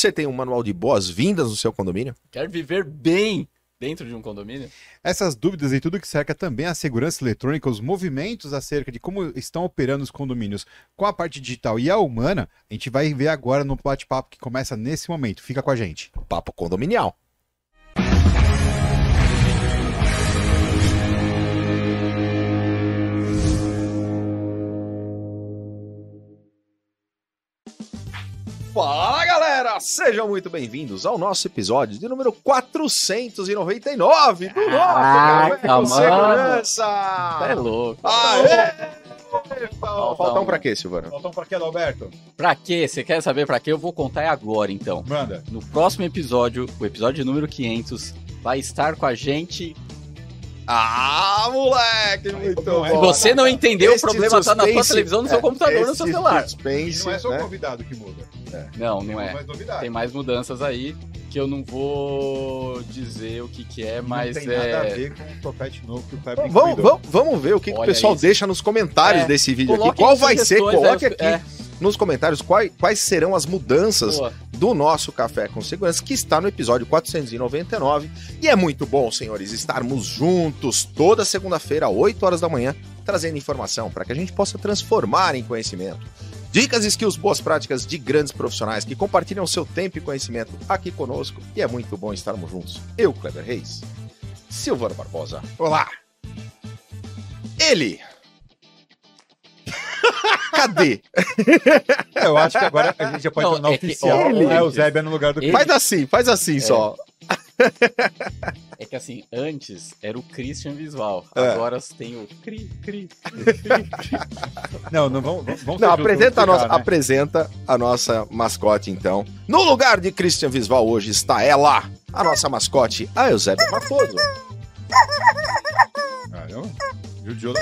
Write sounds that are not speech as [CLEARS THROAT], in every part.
Você tem um manual de boas-vindas no seu condomínio? Quer viver bem dentro de um condomínio? Essas dúvidas e tudo que cerca também a segurança eletrônica, os movimentos acerca de como estão operando os condomínios com a parte digital e a humana, a gente vai ver agora no bate-papo que começa nesse momento. Fica com a gente. Papo condominial. Fala galera, sejam muito bem-vindos ao nosso episódio de número 499 do Caraca, Café com. Segurança. Tá é louco. Aê! Falta Faltam um. pra quê, Silvano? Faltam para quê, Alberto? Pra quê? Você quer saber pra quê? Eu vou contar agora, então. Manda. No próximo episódio, o episódio número 500, vai estar com a gente. Ah, moleque, muito não bom. é? Se você não entendeu, o Este problema tá na sua suspense- televisão, no seu é, computador, no seu celular. suspense, não é só o né? convidado que muda. Não, Tem não é. mais. Tem mais mudanças aí que eu não vou dizer o que que é, mas não tem nada a é... ver com o topete novo que o Kleber Vamos, vamos, vamos, vamos ver o que, que o pessoal isso. deixa nos comentários É, desse vídeo aqui. Qual vai ser? Coloque é, aqui é, nos comentários quais, quais serão as mudanças boa. Do nosso Café com Segurança, que está no episódio 499. E é muito bom, senhores, estarmos juntos toda segunda-feira, às 8 horas da manhã, trazendo informação para que a gente possa transformar em conhecimento. Dicas, skills, boas práticas de grandes profissionais que compartilham seu tempo e conhecimento aqui conosco. E é muito bom estarmos juntos. Eu, Kleber Reis, Silvano Barbosa. Olá! Ele! Cadê? É, [LAUGHS] eu acho que agora a gente já pode Não, tornar é que- oficial ele- é o Zébia no lugar do ele- Faz assim, faz assim É. só. É que assim, antes era o Christian Visual, É. agora tem o Cri, Cri. [LAUGHS] Não, não vamos, vamos Não, apresenta a, vamos nossa, né? apresenta a nossa mascote, então. No lugar de Christian Visval hoje está ela, a nossa mascote, a Eusébia Matoso. Caramba, judiou da.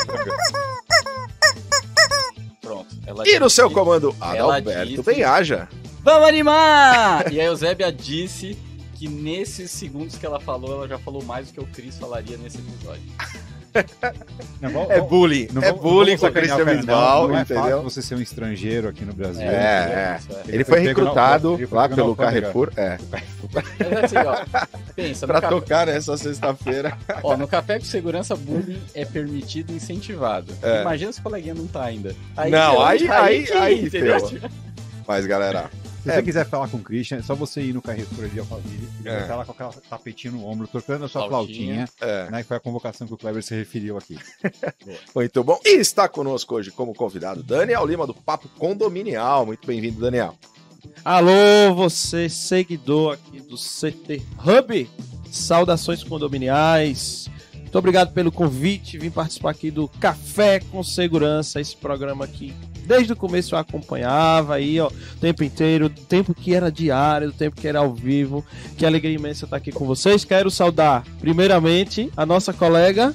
Pronto. Ela E no disse- seu comando, Adalberto disse- Benhaja. Vamos animar! [LAUGHS] E a Eusébia disse que nesses segundos que ela falou, ela já falou mais do que o Cris falaria nesse episódio. [LAUGHS] Não, vamos- É bullying, não é bullying com Christian o cara, não. É entendeu? você ser um estrangeiro aqui no Brasil. É, é. isso Ele foi na- recrutado ele foi lá pelo. Carrefour, é, é assim, ó, pensa, pra café, tocar nessa sexta-feira. ó, no café com segurança, bullying é permitido e incentivado. É. Imagina se o coleguinha não tá ainda. Não, aí- aí- aí entendeu? ferrou. Mas, galera, Se É. você quiser falar com o Christian, é só você ir no Carrefour ali, Alphaville, ele É. estar lá com aquela tapetinha no ombro, tocando a sua Flautinha. flautinha, é, né? Que foi a convocação que o Kleber se referiu aqui. [LAUGHS] muito bom. E está conosco hoje como convidado Daniel Lima do Papo Condominial. Muito bem-vindo, Daniel. Alô, você seguidor aqui do CT Hub. Saudações condominiais. Muito obrigado pelo convite. Vim participar aqui do Café com Segurança, esse programa aqui. Desde o começo eu acompanhava aí, ó, o tempo inteiro, do tempo que era diário, do tempo que era ao vivo. Que alegria imensa estar aqui com vocês. Quero saudar, primeiramente, a nossa colega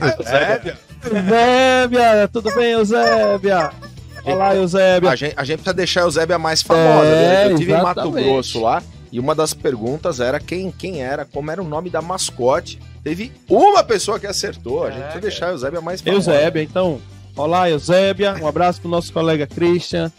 Eusébia. Eusébia. Tudo bem, Eusébia? Olá, Eusébia. A gente, a gente precisa deixar a Eusébia mais famosa. É, né? Eu tive em Mato. Grosso lá e uma das perguntas era quem, quem era, como era o nome da mascote. Teve uma pessoa que acertou. A gente precisa deixar a Eusébia mais famosa. Eusébia, então. Olá, Eusébia. Um abraço pro nosso colega Christian.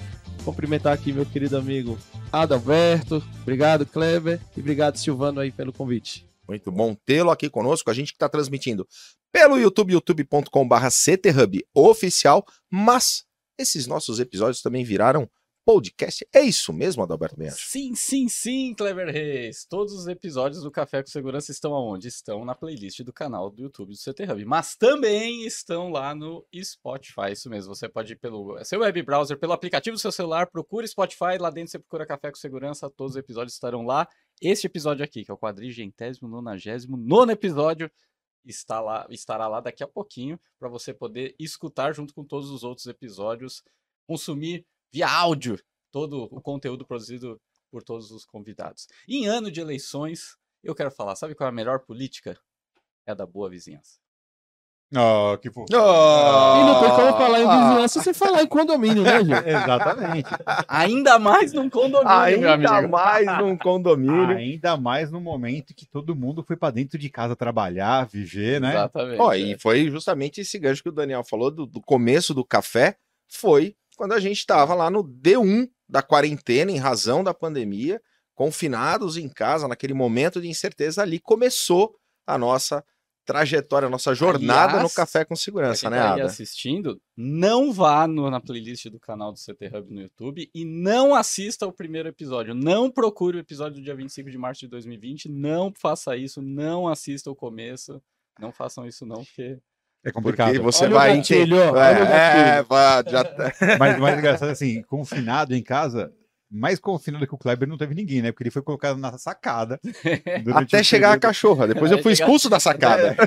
Cumprimentar aqui meu querido amigo Adalberto. Obrigado, Kleber. E obrigado, Silvano, aí, pelo convite. Muito bom tê-lo aqui conosco. A gente que está transmitindo pelo YouTube, youtube.com.br CTHub oficial. Mas esses nossos episódios também viraram podcast. É isso mesmo, Adalberto Benhacho? Sim, sim, sim, Clever Reis. Todos os episódios do Café com Segurança estão aonde? Estão na playlist do canal do YouTube do CT Hub. Mas também estão lá no Spotify. Isso mesmo. Você pode ir pelo seu web browser, pelo aplicativo do seu celular, procura Spotify. Lá dentro você procura Café com Segurança. Todos os episódios estarão lá. Este episódio aqui, que é o quadrigentésimo, nonagésimo, nono episódio, está lá, estará lá daqui a pouquinho para você poder escutar junto com todos os outros episódios, consumir via áudio todo o conteúdo produzido por todos os convidados. Em ano de eleições, eu quero falar, sabe qual é a melhor política? É a da boa vizinhança. Oh, que fofo. E não tem como falar em Ah, vizinhança sem falar em condomínio, né, gente? [LAUGHS] Exatamente. Ainda mais num condomínio, Ainda amigo. mais num condomínio. Ainda mais no momento que todo mundo foi pra dentro de casa trabalhar, viver, né? Exatamente. Ó, é. e foi justamente esse gancho que o Daniel falou do, do começo do café. Foi quando a gente estava lá no D1 da quarentena, em razão da pandemia, confinados em casa, naquele momento de incerteza, ali começou a nossa trajetória, a nossa jornada Aliás, no Café com Segurança, quem né, tá Ada? assistindo, não vá no- na playlist do canal do CT Hub no YouTube e não assista o primeiro episódio. Não procure o episódio do dia 25 de março de 2020. Não faça isso. Não assista o começo. Não façam isso, não, porque. É complicado. Porque você Olha o vai gatilho, o É, vá, já [LAUGHS] tá- Mas o mais engraçado é assim, confinado em casa, mais confinado que o Kleber não teve ninguém, né? Porque ele foi colocado na sacada. [LAUGHS] até chegar a período. cachorra. Depois eu Até fui expulso da sacada. [LAUGHS]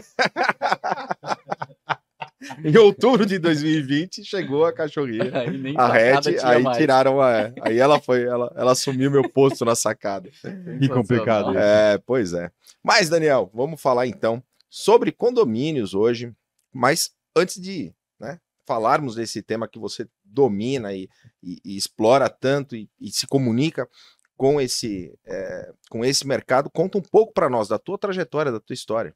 em outubro de 2020 chegou a cachorrinha. [LAUGHS] A Red, aí mais. tiraram a. Aí ela foi, ela, ela assumiu meu posto na sacada. Que complicado. isso. É, pois é. Mas, Daniel, vamos falar então sobre condomínios hoje. Mas antes de né, falarmos desse tema que você domina e, e- e explora tanto e, e se comunica com esse, é, com esse mercado, conta um pouco para nós da tua trajetória, da tua história.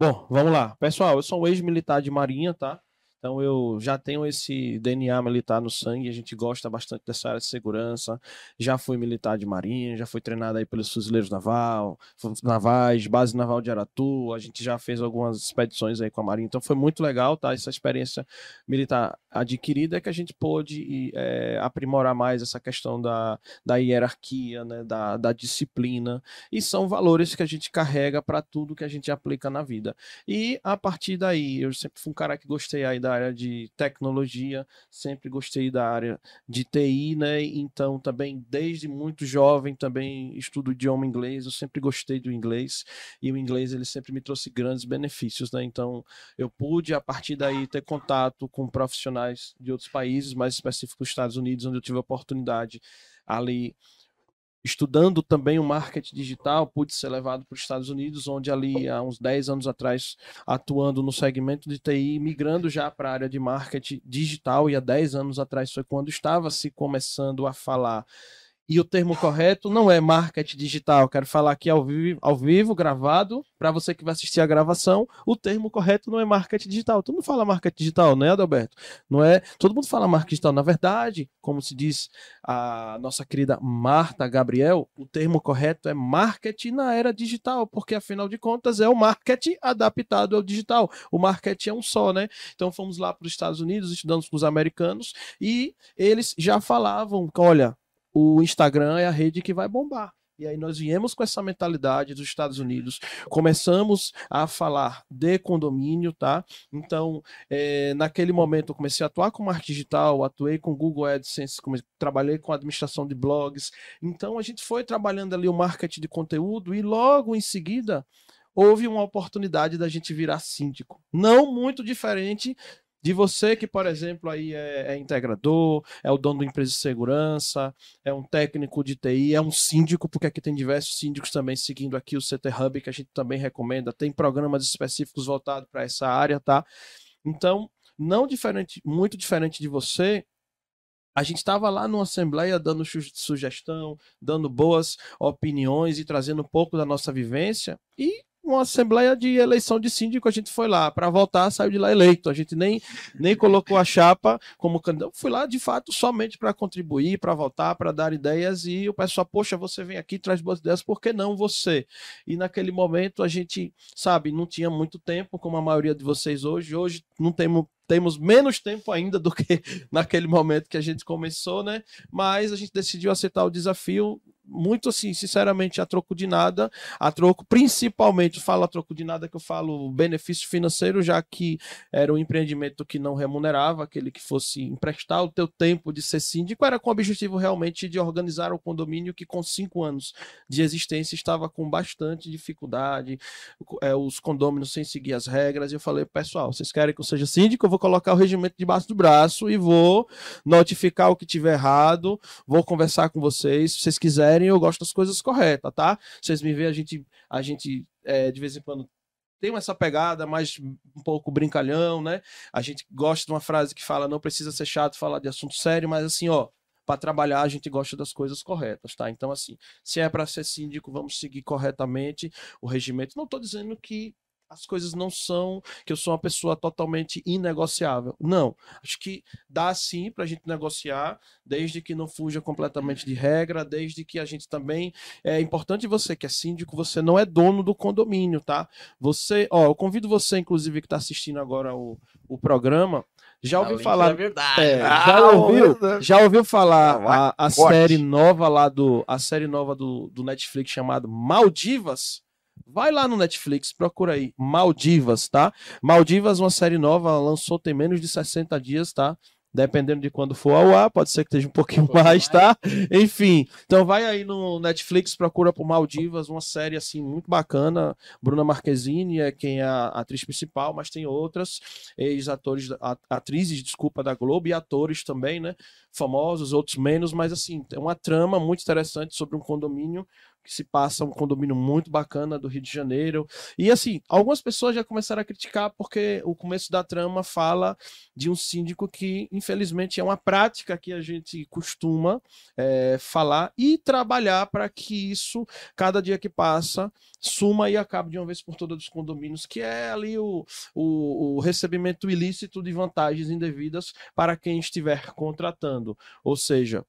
Bom, vamos lá. Pessoal, eu sou um ex-militar de marinha, tá? Então eu já tenho esse DNA militar no sangue, a gente gosta bastante dessa área de segurança. Já fui militar de marinha, já fui treinado aí pelos fuzileiros naval, navais, base naval de Aratu, a gente já fez algumas expedições aí com a marinha, então foi muito legal, tá? Essa experiência militar adquirida é que a gente pôde eh, aprimorar mais essa questão da, da hierarquia, né? Da, da disciplina, e são valores que a gente carrega para tudo que a gente aplica na vida. E a partir daí, eu sempre fui um cara que gostei aí da área de tecnologia, sempre gostei da área de TI, né? Então também desde muito jovem também estudo idioma inglês, eu sempre gostei do inglês e o inglês ele sempre me trouxe grandes benefícios, né? Então eu pude a partir daí ter contato com profissionais de outros países, mais específico os Estados Unidos, onde eu tive a oportunidade ali estudando também o marketing digital, pude ser levado para os Estados Unidos, onde ali há uns 10 anos atrás, atuando no segmento de TI, migrando já para a área de marketing digital, e há 10 anos atrás foi quando estava se começando a falar. E o termo correto não é marketing digital, quero falar aqui ao vivo, ao vivo gravado, para você que vai assistir a gravação, o termo correto não é marketing digital. Todo mundo fala marketing digital, né, Adalberto? Não é? Todo mundo fala marketing digital. Na verdade, como se diz a nossa querida Marta Gabriel, o termo correto é marketing na era digital, porque afinal de contas é o marketing adaptado ao digital. O marketing é um só, né? Então fomos lá para os Estados Unidos, estudamos com os americanos e eles já falavam, olha, o Instagram é a rede que vai bombar. E aí nós viemos com essa mentalidade dos Estados Unidos, começamos a falar de condomínio, tá? Então, eh, naquele momento eu comecei a atuar com marketing digital, atuei com Google AdSense, come- trabalhei com administração de blogs. Então a gente foi trabalhando ali o marketing de conteúdo e logo em seguida houve uma oportunidade da gente virar síndico. Não muito diferente de você que, por exemplo, aí é, é integrador, é o dono da empresa de segurança, é um técnico de TI, é um síndico, porque aqui tem diversos síndicos também seguindo aqui o CT Hub, que a gente também recomenda, tem programas específicos voltados para essa área, tá? Então, não diferente, muito diferente de você, a gente estava lá numa assembleia dando su- sugestão, dando boas opiniões e trazendo um pouco da nossa vivência. E uma assembleia de eleição de síndico, a gente foi lá para votar, saiu de lá eleito. A gente nem, nem colocou a chapa como candidato. Fui lá de fato somente para contribuir, para votar, para dar ideias. E o pessoal, poxa, você vem aqui, traz boas ideias, por que não você? E naquele momento a gente, sabe, não tinha muito tempo, como a maioria de vocês hoje. Hoje não temos temos menos tempo ainda do que [LAUGHS] naquele momento que a gente começou, né? Mas a gente decidiu aceitar o desafio muito assim, sinceramente, a troco de nada, a troco, principalmente, falo a troco de nada que eu falo benefício financeiro, já que era um empreendimento que não remunerava, aquele que fosse emprestar o teu tempo de ser síndico, era com o objetivo realmente de organizar o condomínio que com cinco anos de existência estava com bastante dificuldade, é, os condôminos sem seguir as regras, e eu falei, pessoal, vocês querem que eu seja síndico? Eu vou colocar o regimento debaixo do braço e vou notificar o que tiver errado, vou conversar com vocês, se vocês quiserem, eu gosto das coisas corretas, tá? Vocês me veem, a gente, a gente é, de vez em quando tem essa pegada mais um pouco brincalhão, né? A gente gosta de uma frase que fala, não precisa ser chato falar de assunto sério, mas assim, ó, para trabalhar a gente gosta das coisas corretas, tá? Então, assim, se é para ser síndico, vamos seguir corretamente o regimento. Não estou dizendo que as coisas não são que eu sou uma pessoa totalmente inegociável. Não. Acho que dá sim para a gente negociar, desde que não fuja completamente de regra, desde que a gente também. É importante você que é síndico, você não é dono do condomínio, tá? Você, ó, eu convido você, inclusive, que está assistindo agora o, o programa, já ouviu falar. da verdade. É, Ah, já, ouviu, verdade. já ouviu falar Ah, a, a série nova lá do. A série nova do, do Netflix chamada Maldivas? Vai lá no Netflix, procura aí. Maldivas, tá? Maldivas, uma série nova, lançou tem menos de 60 dias, tá? Dependendo de quando for ao ar, pode ser que esteja um pouquinho mais, mais. tá? Enfim, então vai aí no Netflix, procura por Maldivas, uma série assim muito bacana. Bruna Marquezine é quem é a atriz principal, mas tem outras ex-atores, atrizes, desculpa, da Globo e atores também, né? Famosos, outros menos, mas assim, é uma trama muito interessante sobre um condomínio que se passa um condomínio muito bacana do Rio de Janeiro. E assim, algumas pessoas já começaram a criticar porque o começo da trama fala de um síndico que, infelizmente, é uma prática que a gente costuma eh, falar e trabalhar para que isso, cada dia que passa, suma e acabe de uma vez por todas dos condomínios, que é ali o, o, o recebimento ilícito de vantagens indevidas para quem estiver contratando. Ou seja,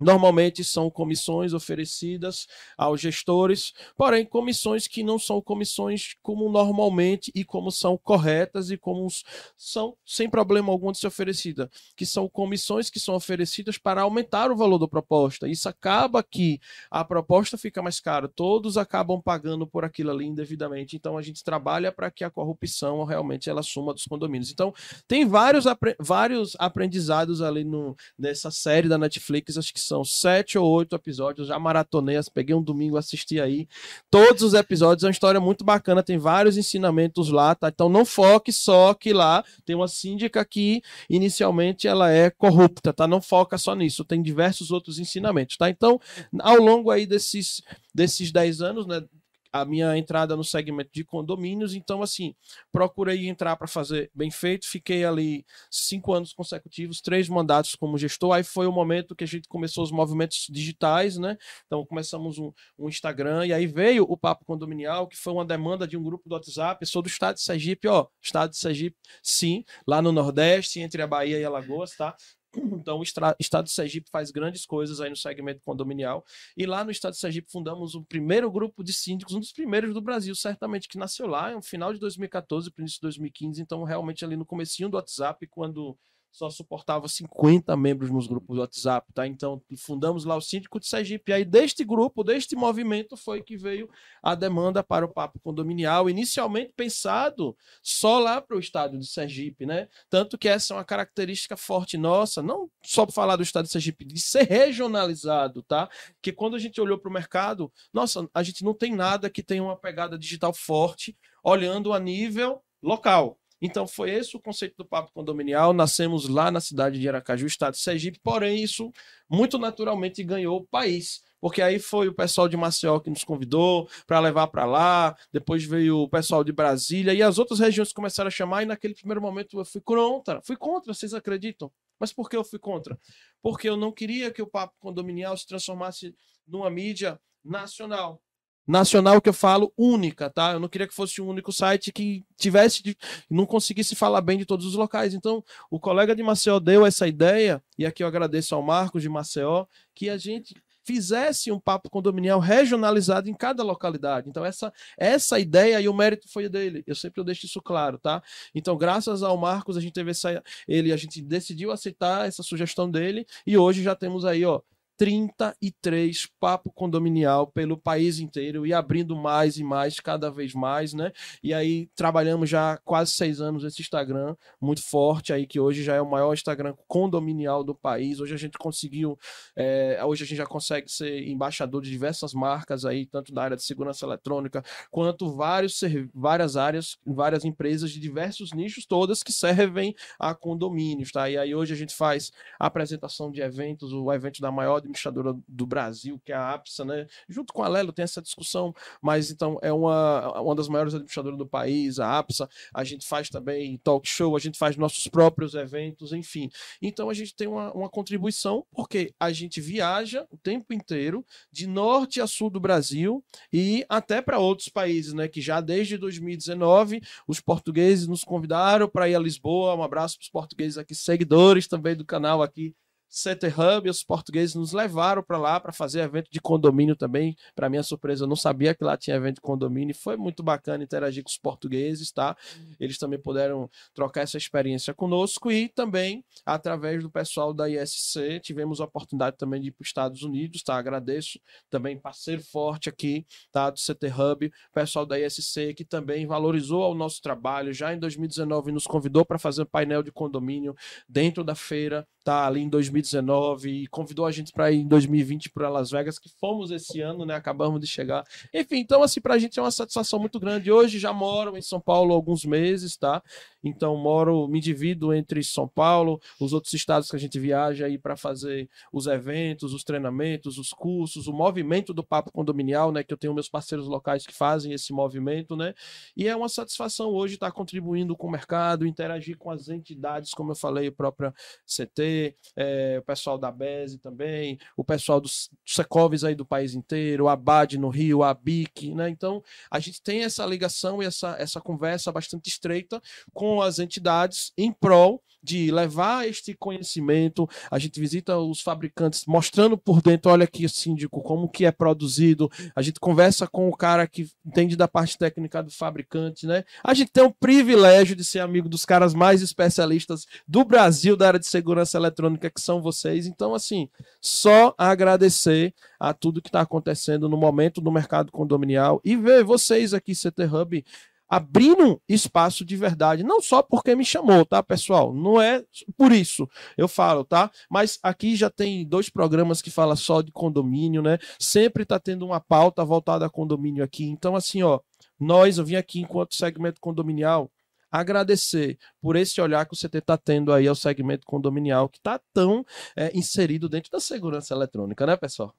Normalmente são comissões oferecidas aos gestores, porém comissões que não são comissões como normalmente e como são corretas e como são sem problema algum de ser oferecida, que são comissões que são oferecidas para aumentar o valor da proposta. Isso acaba que a proposta fica mais cara, todos acabam pagando por aquilo ali indevidamente. Então a gente trabalha para que a corrupção realmente ela suma dos condomínios. Então tem vários, vários aprendizados ali no, nessa série da Netflix, acho que são sete ou oito episódios, já maratonei, peguei um domingo, assisti aí, todos os episódios, é uma história muito bacana, tem vários ensinamentos lá, tá? Então não foque só que lá tem uma síndica que inicialmente ela é corrupta, tá? Não foca só nisso, tem diversos outros ensinamentos, tá? Então, ao longo aí desses, desses 10 anos, né? A minha entrada no segmento de condomínios, então assim, procurei entrar para fazer bem feito, fiquei ali cinco anos consecutivos, três mandatos como gestor. Aí foi o momento que a gente começou os movimentos digitais, né? Então começamos um, um Instagram e aí veio o Papo Condominial, que foi uma demanda de um grupo do WhatsApp. Sou do estado de Sergipe, ó, estado de Sergipe, sim, lá no Nordeste, entre a Bahia e Alagoas, tá? Então, o estado de Sergipe faz grandes coisas aí no segmento condominial. E lá no estado de Sergipe fundamos o primeiro grupo de síndicos, um dos primeiros do Brasil, certamente, que nasceu lá no final de 2014, para início de 2015. Então, realmente ali no comecinho do WhatsApp, quando só suportava 50 membros nos grupos do WhatsApp, tá? Então, fundamos lá o Síndico de Sergipe. E aí, deste grupo, deste movimento, foi que veio a demanda para o Papo Condominial, inicialmente pensado só lá para o estado de Sergipe, né? Tanto que essa é uma característica forte nossa, não só para falar do estado de Sergipe, de ser regionalizado, tá? Que quando a gente olhou para o mercado, nossa, a gente não tem nada que tenha uma pegada digital forte, olhando a nível local. Então foi esse o conceito do Papo Condominial. Nascemos lá na cidade de Aracaju, estado de Sergipe, porém isso muito naturalmente ganhou o país. Porque aí foi o pessoal de Maceió que nos convidou para levar para lá, depois veio o pessoal de Brasília e as outras regiões começaram a chamar, e naquele primeiro momento eu fui contra. Fui contra, vocês acreditam? Mas por que eu fui contra? Porque eu não queria que o Papo Condominial se transformasse numa mídia nacional. Nacional que eu falo única, tá? Eu não queria que fosse um único site que tivesse, não conseguisse falar bem de todos os locais. Então, o colega de Maceió deu essa ideia, e aqui eu agradeço ao Marcos de Maceió, que a gente fizesse um papo condominial regionalizado em cada localidade. Então, essa, essa ideia e o mérito foi dele. Eu sempre deixo isso claro, tá? Então, graças ao Marcos, a gente teve essa. Ele, a gente decidiu aceitar essa sugestão dele, e hoje já temos aí, ó. 33 papo condominial pelo país inteiro e abrindo mais e mais, cada vez mais, né? E aí trabalhamos já quase seis anos esse Instagram, muito forte aí, que hoje já é o maior Instagram condominial do país. Hoje a gente conseguiu, é, hoje a gente já consegue ser embaixador de diversas marcas aí, tanto da área de segurança eletrônica, quanto vários, várias áreas, várias empresas de diversos nichos, todas que servem a condomínios, tá? E aí hoje a gente faz apresentação de eventos, o evento da maior administradora do Brasil, que é a APSA, né? Junto com a Lelo tem essa discussão, mas então é uma, uma das maiores administradoras do país, a APSA. A gente faz também talk show, a gente faz nossos próprios eventos, enfim. Então a gente tem uma, uma contribuição, porque a gente viaja o tempo inteiro, de norte a sul do Brasil e até para outros países, né? Que já desde 2019 os portugueses nos convidaram para ir a Lisboa. Um abraço para os portugueses aqui, seguidores também do canal aqui Center Hub, os portugueses nos levaram para lá para fazer evento de condomínio também. Para minha surpresa, eu não sabia que lá tinha evento de condomínio. Foi muito bacana interagir com os portugueses, tá? Eles também puderam trocar essa experiência conosco e também através do pessoal da ISC tivemos a oportunidade também de ir para os Estados Unidos, tá? Agradeço também parceiro forte aqui, tá? Do Center Hub, pessoal da ISC que também valorizou o nosso trabalho. Já em 2019 nos convidou para fazer um painel de condomínio dentro da feira, tá? Ali em 2019 2019 e convidou a gente para ir em 2020 para Las Vegas, que fomos esse ano, né? Acabamos de chegar. Enfim, então assim para a gente é uma satisfação muito grande. Hoje já moro em São Paulo há alguns meses, tá? Então moro, me divido entre São Paulo, os outros estados que a gente viaja aí para fazer os eventos, os treinamentos, os cursos, o movimento do papo condominial, né? Que eu tenho meus parceiros locais que fazem esse movimento, né? E é uma satisfação hoje estar contribuindo com o mercado, interagir com as entidades, como eu falei, a própria CT, é, o pessoal da BESE também, o pessoal dos Secovs aí do país inteiro, o Abad no Rio, a BIC, né? Então, a gente tem essa ligação e essa, essa conversa bastante estreita com as entidades em prol de levar este conhecimento. A gente visita os fabricantes mostrando por dentro, olha aqui, síndico, como que é produzido. A gente conversa com o cara que entende da parte técnica do fabricante, né? A gente tem o privilégio de ser amigo dos caras mais especialistas do Brasil da área de segurança eletrônica, que são vocês. Então, assim, só agradecer a tudo que está acontecendo no momento do mercado condominial e ver vocês aqui, CT Hub, abrindo espaço de verdade, não só porque me chamou, tá, pessoal? Não é por isso eu falo, tá? Mas aqui já tem dois programas que fala só de condomínio, né? Sempre tá tendo uma pauta voltada a condomínio aqui. Então, assim, ó, nós, eu vim aqui enquanto segmento condominial, agradecer por esse olhar que você está tendo aí ao segmento condominial, que está tão é, inserido dentro da segurança eletrônica, né, pessoal?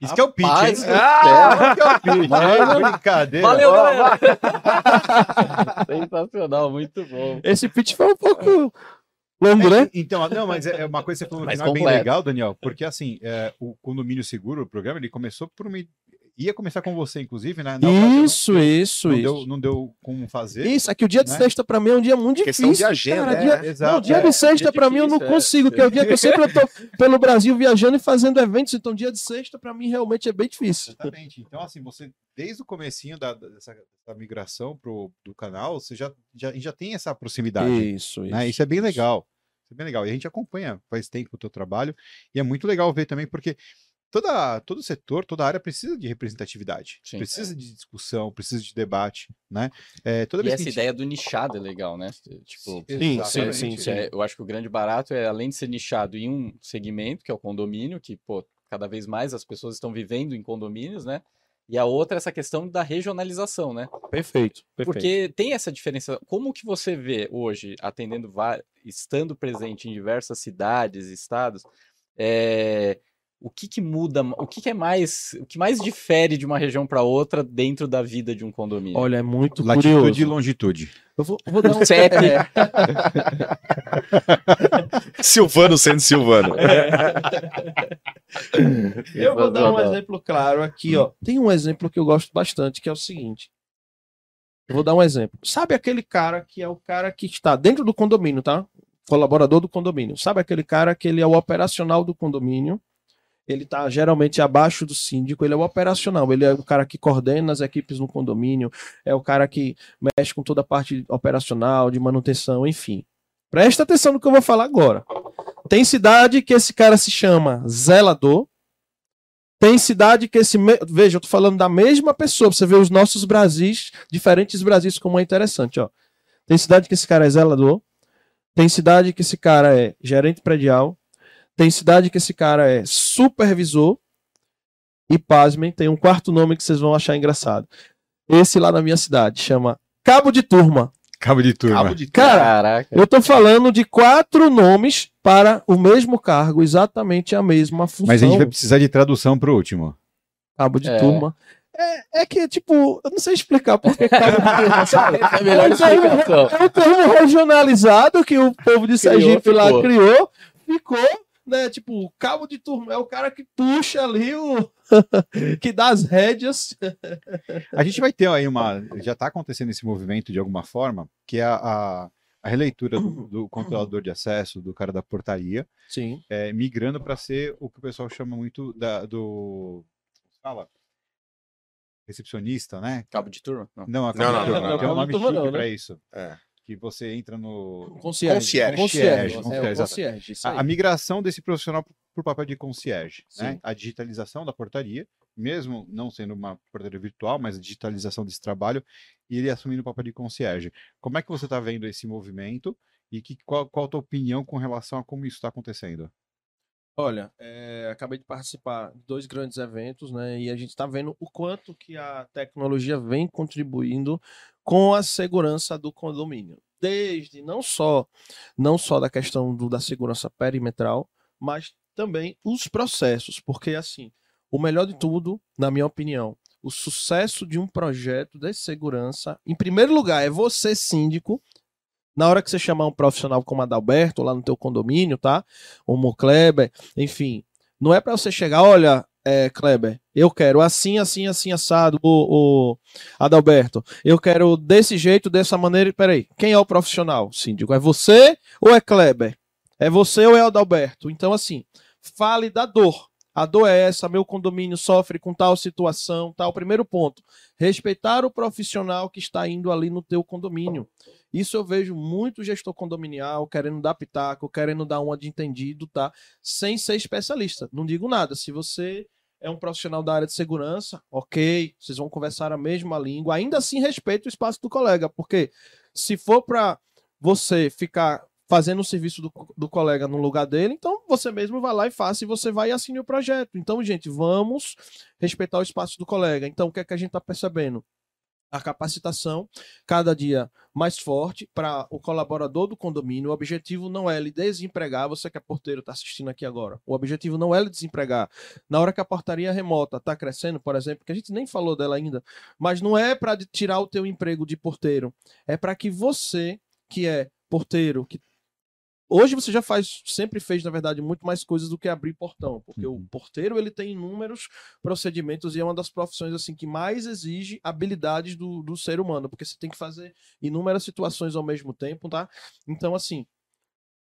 Isso que é o pitch, hein? Ah, que é o pitch. É brincadeira. Valeu, Ó, galera! Sensacional, muito bom. Esse pitch foi um pouco longo, né? Então, não, mas é uma coisa que você falou no Mas final é bem legal, Daniel, porque assim, é, o condomínio seguro, o programa, ele começou por uma. Ia começar com você, inclusive, né? Na ocasião, Isso, isso, não isso. deu, não deu como fazer. Isso, é que o dia de né? sexta pra mim é um dia muito Questão difícil. de agenda, cara, é, dia- exato, não, dia é. de sexta Dia pra mim eu não é. consigo, que é o dia que eu sempre tô [LAUGHS] pelo Brasil viajando e fazendo eventos, então dia de sexta pra mim realmente é bem difícil. Exatamente. Então, assim, você, desde o comecinho da, dessa, dessa migração pro, do canal, você já, já, já tem essa proximidade. Isso, né? Isso é bem legal. Isso é bem legal. E a gente acompanha faz tempo o teu trabalho. E é muito legal ver também, porque toda, todo setor, toda área precisa de representatividade. Sim. precisa de discussão, precisa de debate, né? É, toda E vez essa gente- ideia do nichado é legal, né? Tipo, Sim, Exatamente. sim, isso é- eu acho que o grande barato é, além de ser nichado em um segmento, que é o condomínio, que, pô, cada vez mais as pessoas estão vivendo em condomínios, né? E a outra é essa questão da regionalização, né? Perfeito, perfeito. Porque tem essa diferença. Como que você vê hoje, atendendo, estando presente em diversas cidades, estados, é, o que que muda, o que que é mais, o que mais difere de uma região para outra dentro da vida de um condomínio? Olha, é muito Latitude e curioso. longitude. Eu vou, vou dar um [LAUGHS] CEP. [LAUGHS] Silvano sendo Silvano. Eu vou dar um exemplo claro aqui, ó. Tem um exemplo que eu gosto bastante, que é o seguinte. Eu vou dar um exemplo. Sabe aquele cara que é o cara que está dentro do condomínio, tá? Colaborador do condomínio. Sabe aquele cara que ele é o operacional do condomínio? Ele tá geralmente abaixo do síndico, ele é o operacional, ele é o cara que coordena as equipes no condomínio, é o cara que mexe com toda a parte operacional, de manutenção, enfim. Presta atenção no que eu vou falar agora. Tem cidade que esse cara se chama zelador, tem cidade que esse. me- Veja, eu tô falando da mesma pessoa. Você vê os nossos Brasis, diferentes Brasis, como é interessante, ó. Tem cidade que esse cara é zelador. Tem cidade que esse cara é gerente predial. Tem cidade que esse cara é supervisor. E pasmem, tem um quarto nome que vocês vão achar engraçado. Esse lá na minha cidade chama Cabo de Turma. Cabo de turma. Cabo de Cara, Caraca. eu tô falando de quatro nomes para o mesmo cargo, exatamente a mesma função. Mas a gente vai precisar de tradução pro último. Cabo de É. turma. É, é que, tipo, eu não sei explicar porque cabo de turma, sabe? [LAUGHS] É a melhor É um termo-. É um termo regionalizado que o povo de Criou, Sergipe lá ficou. criou, ficou, né? Tipo, o cabo de turma é o cara que puxa ali o. [LAUGHS] que dá as rédeas. A gente vai ter aí uma. Já está acontecendo esse movimento de alguma forma, que é a, a, a releitura do, do controlador de acesso, do cara da portaria, Sim. é, migrando para ser o que o pessoal chama muito da, do. Fala? Recepcionista, né? Cabo de turma? Não. Não, a Não, não, não, não, tem um nome Turma chique não, né? para isso. É. Que você entra no. Concierge. Concierge. Concierge. Concierge, É, concierge, A, a migração desse profissional para o papel de concierge, né? A digitalização da portaria, mesmo não sendo uma portaria virtual, mas a digitalização desse trabalho, e ele assumindo o papel de concierge. Como é que você está vendo esse movimento e que, qual, qual a tua opinião com relação a como isso está acontecendo? Olha, é, acabei de participar de dois grandes eventos, né? E a gente está vendo o quanto que a tecnologia vem contribuindo com a segurança do condomínio. Desde não só, não só da questão do, da segurança perimetral, mas também os processos, porque assim, o melhor de tudo, na minha opinião, o sucesso de um projeto de segurança, em primeiro lugar, é você síndico na hora que você chamar um profissional como Adalberto lá no teu condomínio, tá? O Mo Kleber, enfim, não é para você chegar, olha, é, Kleber, eu quero assim, assim, assim, assado, o, o Adalberto, eu quero desse jeito, dessa maneira, peraí, quem é o profissional, síndico? É você ou é Kleber? É você ou é Adalberto? Então, assim, fale da dor. A dor é essa, meu condomínio sofre com tal situação, tal. Primeiro ponto, respeitar o profissional que está indo ali no teu condomínio. Isso eu vejo muito gestor condominial querendo dar pitaco, querendo dar uma de entendido, tá? Sem ser especialista. Não digo nada. Se você é um profissional da área de segurança, ok, vocês vão conversar a mesma língua. Ainda assim, respeita o espaço do colega, porque se for para você ficar fazendo o serviço do, do colega no lugar dele, então você mesmo vai lá e faça e você vai e assine o projeto. Então, gente, vamos respeitar o espaço do colega. Então, o que é que a gente está percebendo? A capacitação cada dia mais forte para o colaborador do condomínio. O objetivo não é ele desempregar, você que é porteiro está assistindo aqui agora. O objetivo não é ele desempregar. Na hora que a portaria remota está crescendo, por exemplo, que a gente nem falou dela ainda, mas não é para tirar o teu emprego de porteiro, é para que você que é porteiro, que Hoje você já faz, sempre fez, na verdade, muito mais coisas do que abrir portão, porque Uhum. o porteiro ele tem inúmeros procedimentos e é uma das profissões assim que mais exige habilidades do, do ser humano, porque você tem que fazer inúmeras situações ao mesmo tempo, tá? Então, assim,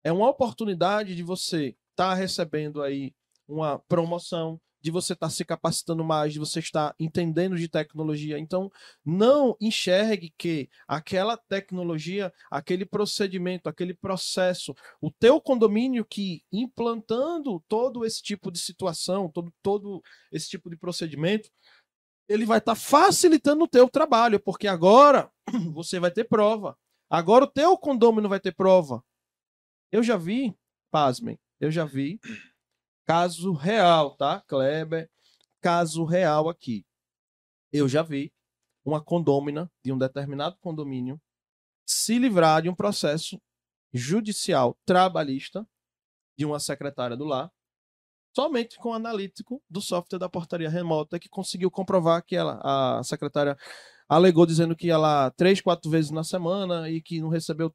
é uma oportunidade de você estar recebendo aí uma promoção, de você estar se capacitando mais, de você estar entendendo de tecnologia. Então, não enxergue que aquela tecnologia, aquele procedimento, aquele processo, o teu condomínio que implantando todo esse tipo de situação, todo, todo esse tipo de procedimento, ele vai estar facilitando o teu trabalho, porque agora [CLEARS THROAT] você vai ter prova. Agora o teu condomínio vai ter prova. Eu já vi, pasmem, eu já vi caso real, tá, Kleber? Caso real aqui. Eu já vi uma condômina de um determinado condomínio se livrar de um processo judicial trabalhista de uma secretária do lar, somente com o analítico do software da portaria remota que conseguiu comprovar que ela, a secretária alegou dizendo que ia lá três, quatro vezes na semana e que não recebeu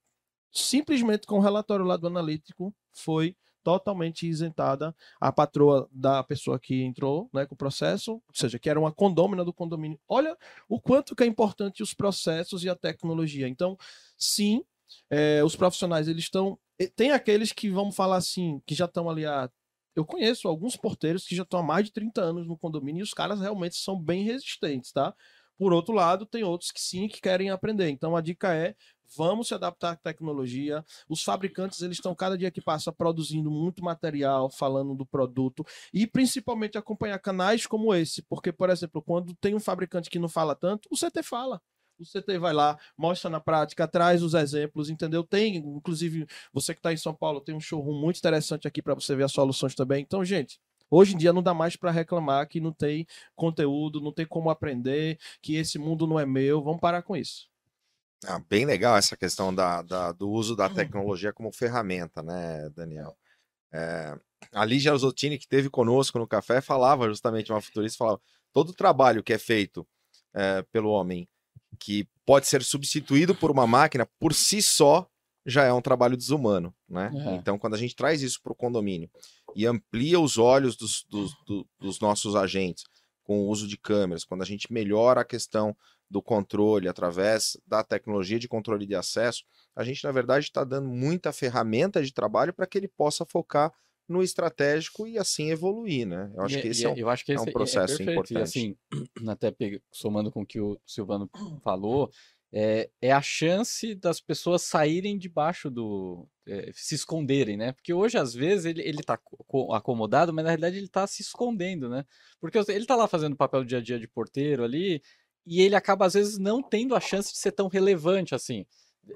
simplesmente com o relatório lá do analítico foi totalmente isentada a patroa da pessoa que entrou né, com o processo, ou seja, que era uma condômina do condomínio. Olha o quanto que é importante os processos e a tecnologia. Então, sim, é, os profissionais eles estão. Tem aqueles que vamos falar assim, que já estão ali há. Eu conheço alguns porteiros que já estão há mais de 30 anos no condomínio e os caras realmente são bem resistentes, tá? Por outro lado, tem outros que sim que querem aprender. Então a dica é vamos se adaptar à tecnologia. Os fabricantes eles estão cada dia que passa produzindo muito material falando do produto e principalmente acompanhar canais como esse, porque por exemplo, quando tem um fabricante que não fala tanto, o CT fala. O CT vai lá, mostra na prática, traz os exemplos, entendeu? Tem, inclusive, você que está em São Paulo, tem um showroom muito interessante aqui para você ver as soluções também. Então, gente, Hoje em dia não dá mais para reclamar que não tem conteúdo, não tem como aprender, que esse mundo não é meu. Vamos parar com isso. Ah, bem legal essa questão da, da- do uso da tecnologia como ferramenta, né, Daniel? É, a Lígia Zottini, que teve conosco no café, falava justamente, uma futurista falava, todo o trabalho que é feito é, pelo homem, que pode ser substituído por uma máquina, por si só, já é um trabalho desumano, né? É. Então, quando a gente traz isso para o condomínio e amplia os olhos dos, dos, do- dos nossos agentes com o uso de câmeras, quando a gente melhora a questão do controle através da tecnologia de controle de acesso, a gente, na verdade, está dando muita ferramenta de trabalho para que ele possa focar no estratégico e assim evoluir, né? Eu acho E- que esse é um, que é um esse processo perfeito. importante. E assim, [CLEARS THROAT] até somando com o que o Silvano falou, é, é a chance das pessoas saírem debaixo do. é, se esconderem, né? Porque hoje, às vezes, ele, ele tá co- co- acomodado, mas na realidade ele tá se escondendo, né? Porque ele tá lá fazendo o papel do dia a dia de porteiro ali, e ele acaba, às vezes, não tendo a chance de ser tão relevante assim.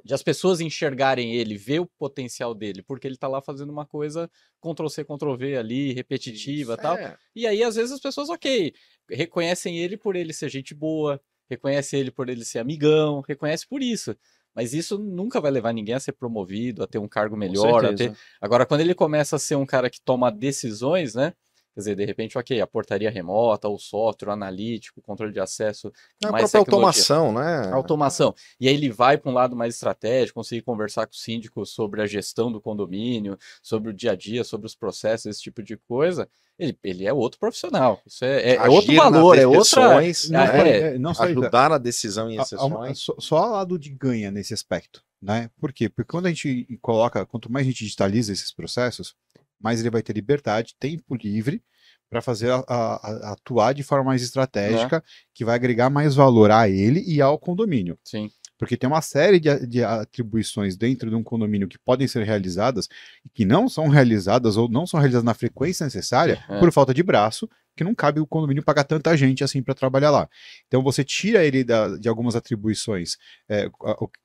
De as pessoas enxergarem ele, ver o potencial dele, porque ele tá lá fazendo uma coisa Ctrl-C, Ctrl-V ali, repetitiva e tal. É, E aí, às vezes, as pessoas, ok, reconhecem ele por ele ser gente boa, reconhecem ele por ele ser amigão, reconhece por isso. Mas isso nunca vai levar ninguém a ser promovido, a ter um cargo melhor, ter... Agora, quando ele começa a ser um cara que toma decisões, né? Quer dizer, de repente, ok, a portaria remota, o software, o analítico, o controle de acesso, é a mais própria tecnologia. automação, né? Automação. E aí ele vai para um lado mais estratégico, conseguir conversar com o síndico sobre a gestão do condomínio, sobre o dia a dia, sobre os processos, esse tipo de coisa. Ele, ele é outro profissional. Isso é, é- é outro valor, é outra. exceções, Não, só- é. é, não só isso. ajudar na decisão em exceções. só, só lado de ganha nesse aspecto, né? Por quê? Porque quando a gente coloca, quanto mais a gente digitaliza esses processos, mais ele vai ter liberdade, tempo livre para fazer a- a- a- atuar de forma mais estratégica, que vai agregar mais valor a ele e ao condomínio. Sim. Porque tem uma série de, de atribuições dentro de um condomínio que podem ser realizadas e que não são realizadas ou não são realizadas na frequência necessária É. por falta de braço, que não cabe o condomínio pagar tanta gente assim para trabalhar lá. Então você tira ele da- de algumas atribuições. É,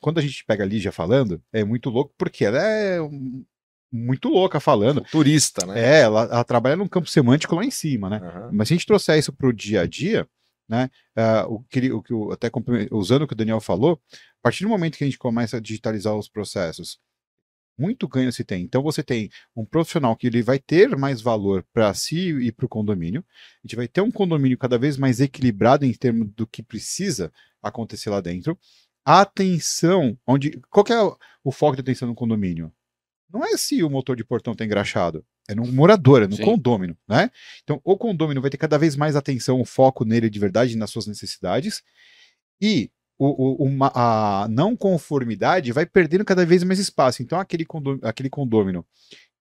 quando a gente pega a Lígia falando, é muito louco, porque ela é um- muito louca falando. Turista, né? É, ela, ela trabalha num campo semântico lá em cima, né? Aham. Mas se a gente trouxer isso para o dia a dia, né? ah, o que, o que até usando o que o Daniel falou, a partir do momento que a gente começa a digitalizar os processos, muito ganho se tem. Então você tem um profissional que ele vai ter mais valor para si e para o condomínio. A gente vai ter um condomínio cada vez mais equilibrado em termos do que precisa acontecer lá dentro. A atenção, onde qual é o, o foco de atenção no condomínio? Não é se o motor de portão está engraxado, é no morador, é no Sim. condômino, né? Então, o condômino vai ter cada vez mais atenção, o foco nele de verdade, nas suas necessidades, e o, o- uma- a não conformidade vai perdendo cada vez mais espaço. Então, aquele, condô, aquele condômino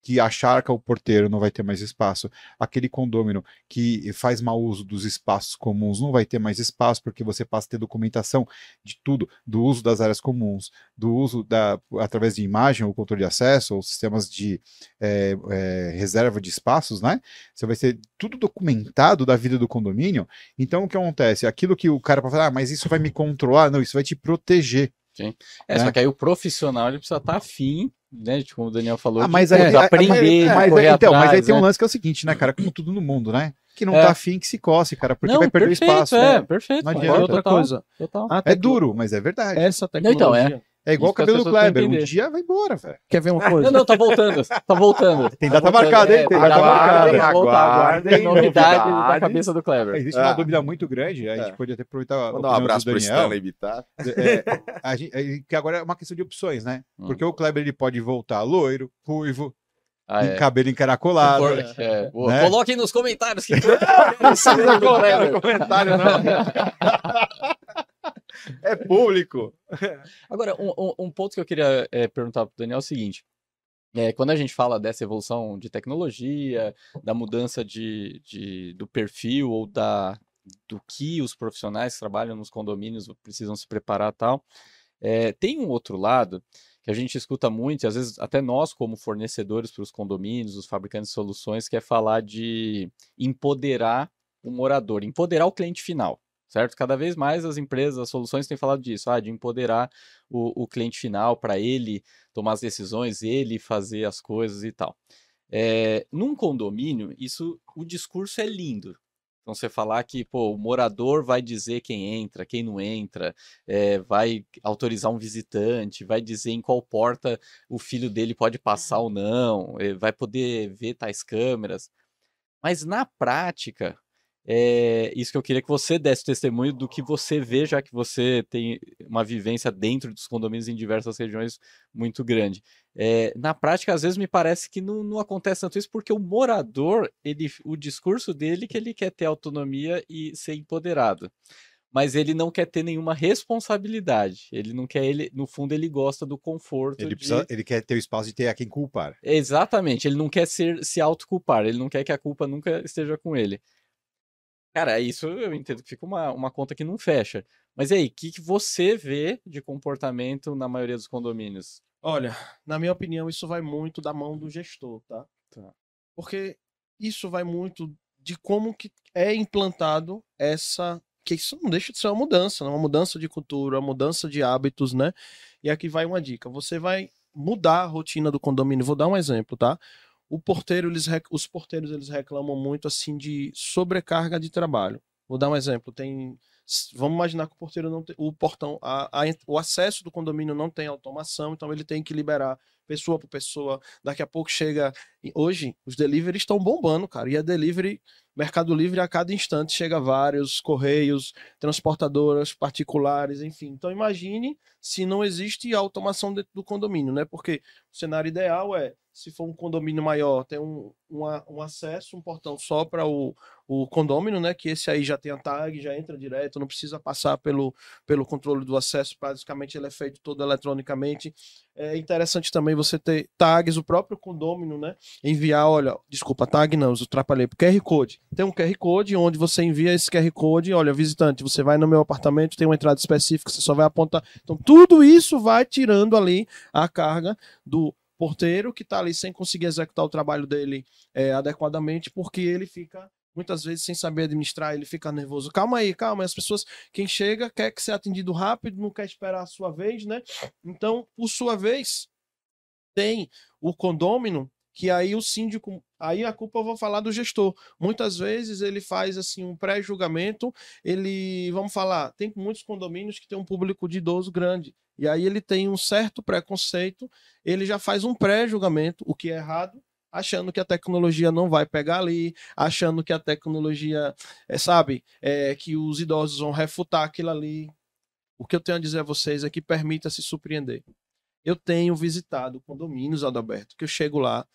que acharca o porteiro não vai ter mais espaço, aquele condômino que faz mau uso dos espaços comuns não vai ter mais espaço, porque você passa a ter documentação de tudo, do uso das áreas comuns, do uso da, através de imagem ou controle de acesso, ou sistemas de eh, eh, reserva de espaços, né? Você vai ter tudo documentado da vida do condomínio. Então, o que acontece? Aquilo que o cara pode falar, ah, mas isso vai me controlar. Não, isso vai te proteger. É, só né? que aí o profissional ele precisa estar afim, né? de Como o Daniel falou, Ah, mas de aí, aprender, mas, de correr aí- então, mas aí atrás, tem um né? lance que é o seguinte, né, cara? Como tudo no mundo, né? Que não É. tá afim que se coce, cara, porque Não, vai perder perfeito, espaço. É, né? perfeito. Não adianta. outra total, coisa. total. É duro, mas é verdade. Essa Não, então, tecnologia. É igual Isso o cabelo do Kleber. Um dia vai embora, velho. Quer ver uma coisa? Não, não, tá voltando. Tá voltando. Tem Tá data voltando, marcada, hein? é, Tem tá data marcada. Aguardem Tem novidade da cabeça do Kleber. Existe uma Ah. dúvida muito grande, a gente É. pode até aproveitar Mandar um abraço pro Daniel. Stanley Bittar. É, a gente- é, que agora é uma questão de opções, né? Hum. Porque o Kleber ele pode voltar loiro, ruivo, Ah, com é. cabelo encaracolado. Por- é, né? Coloquem nos comentários que [LAUGHS] precisa do comentário, não. [LAUGHS] é público. Agora, um, um- ponto que eu queria é, perguntar para o Daniel é o seguinte. É, quando a gente fala dessa evolução de tecnologia, da mudança de, de- do perfil ou da, do que os profissionais que trabalham nos condomínios precisam se preparar tal, é, tem um outro lado que a gente escuta muito, e às vezes até nós, como fornecedores para os condomínios, os fabricantes de soluções, que é falar de empoderar o morador, empoderar o cliente final, certo? Cada vez mais as empresas, as soluções têm falado disso, ah, de empoderar o, o cliente final para ele tomar as decisões, ele fazer as coisas e tal. É, num condomínio, isso, o discurso é lindo, Então você falar que pô, o morador vai dizer quem entra, quem não entra, é, vai autorizar um visitante, vai dizer em qual porta o filho dele pode passar ou não, eh, vai poder ver tais câmeras. Mas na prática, é isso que eu queria que você desse testemunho do que você vê, já que você tem uma vivência dentro dos condomínios em diversas regiões muito grande. É, na prática, às vezes me parece que não, não acontece tanto isso, porque o morador, ele, o discurso dele é que ele quer ter autonomia e ser empoderado. Mas ele não quer ter nenhuma responsabilidade. Ele não quer, ele, no fundo, ele gosta do conforto. Ele, de- precisa, ele quer ter o espaço de ter a quem culpar. Exatamente, ele não quer ser, se autoculpar, ele não quer que a culpa nunca esteja com ele. Cara, isso eu entendo que fica uma, uma conta que não fecha. Mas e aí, o que, que você vê de comportamento na maioria dos condomínios? Olha, na minha opinião, isso vai muito da mão do gestor, tá? Tá. Porque isso vai muito de como que é implantado essa. Que isso não deixa de ser uma mudança, né? uma mudança de cultura, uma mudança de hábitos, né? E aqui vai uma dica: você vai mudar a rotina do condomínio. Vou dar um exemplo, tá? O porteiro, eles, rec- os porteiros, eles reclamam muito assim de sobrecarga de trabalho. Vou dar um exemplo. Tem, vamos imaginar que o porteiro não tem, o portão, a, a o acesso do condomínio não tem automação, então ele tem que liberar pessoa por pessoa. Daqui a pouco chega. Hoje, os deliveries estão bombando, cara. E a delivery, Mercado Livre, a cada instante chega vários correios, transportadoras particulares, enfim. Então, imagine se não existe automação dentro do condomínio, né? Porque o cenário ideal é, se for um condomínio maior, ter um, um, acesso, um portão só para o, o condômino, né? Que esse aí já tem a tag, já entra direto, não precisa passar pelo, pelo controle do acesso, basicamente ele é feito todo eletronicamente. É interessante também você ter tags, o próprio condômino, né? Enviar, olha, desculpa, tag não, eu atrapalhei, QR Code. Tem um QR Code onde você envia esse QR Code, olha, visitante, você vai no meu apartamento, tem uma entrada específica, você só vai apontar. Então, tudo isso vai tirando ali a carga do porteiro que está ali sem conseguir executar o trabalho dele é, adequadamente, porque ele fica muitas vezes sem saber administrar, ele fica nervoso. Calma aí, calma. As pessoas, quem chega quer que ser atendido rápido, não quer esperar a sua vez, né? Então, por sua vez, tem o condômino que aí o síndico, aí a culpa eu vou falar do gestor. Muitas vezes ele faz assim um pré-julgamento, ele, vamos falar, tem muitos condomínios que tem um público de idoso grande, e aí ele tem um certo preconceito, ele já faz um pré-julgamento, o que é errado, achando que a tecnologia não vai pegar ali, achando que a tecnologia, é, sabe, é, que os idosos vão refutar aquilo ali. O que eu tenho a dizer a vocês é que permita se surpreender. Eu tenho visitado condomínios, Adalberto, que eu chego lá,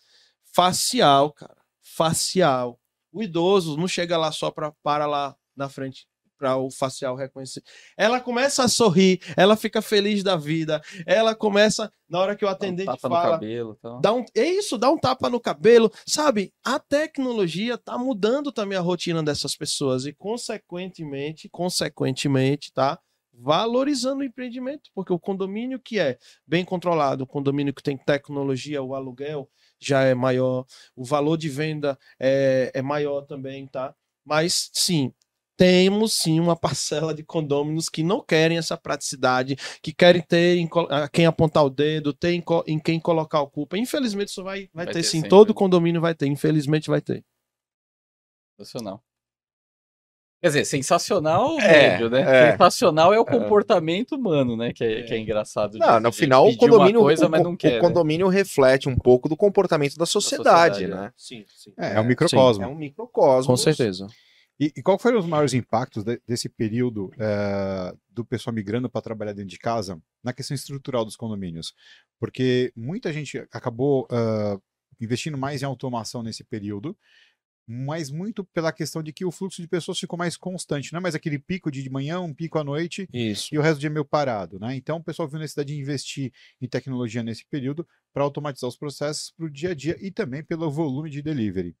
facial, cara, facial. O idoso não chega lá só para para lá na frente para o facial reconhecer. Ela começa a sorrir, ela fica feliz da vida, ela começa na hora que o Dá um atendente tapa no fala, cabelo e tal. dá um, é isso, dá um tapa no cabelo, sabe? A tecnologia tá mudando também a rotina dessas pessoas e consequentemente, consequentemente, tá valorizando o empreendimento, porque o condomínio que é bem controlado, o condomínio que tem tecnologia, o aluguel já é maior, o valor de venda é, é maior também, tá? Mas sim, temos sim uma parcela de condôminos que não querem essa praticidade, que querem ter em quem apontar o dedo, ter em, em quem colocar a culpa. Infelizmente, isso vai, vai, Vai ter, ter sim. sempre. Todo condomínio vai ter. Infelizmente, vai ter. Sensacional. Quer dizer, sensacional, É, médio, né? é. Sensacional é o comportamento humano, né? Que é, que é engraçado. de- Não, no de final o condomínio, coisa, o, não o quer, né? condomínio reflete um pouco do comportamento da sociedade, sociedade, né? Sim, sim. É, é um microcosmo. É um microcosmo. Com certeza. E, e qual foram os maiores impactos de- desse período eh, do pessoal migrando para trabalhar dentro de casa na questão estrutural dos condomínios? Porque muita gente acabou ah, investindo mais em automação nesse período, mas muito pela questão de que o fluxo de pessoas ficou mais constante, não é mais aquele pico de manhã, um pico à noite Isso. e o resto do dia meio parado, né? Então o pessoal viu a necessidade de investir em tecnologia nesse período para automatizar os processos para o dia a dia e também pelo volume de delivery.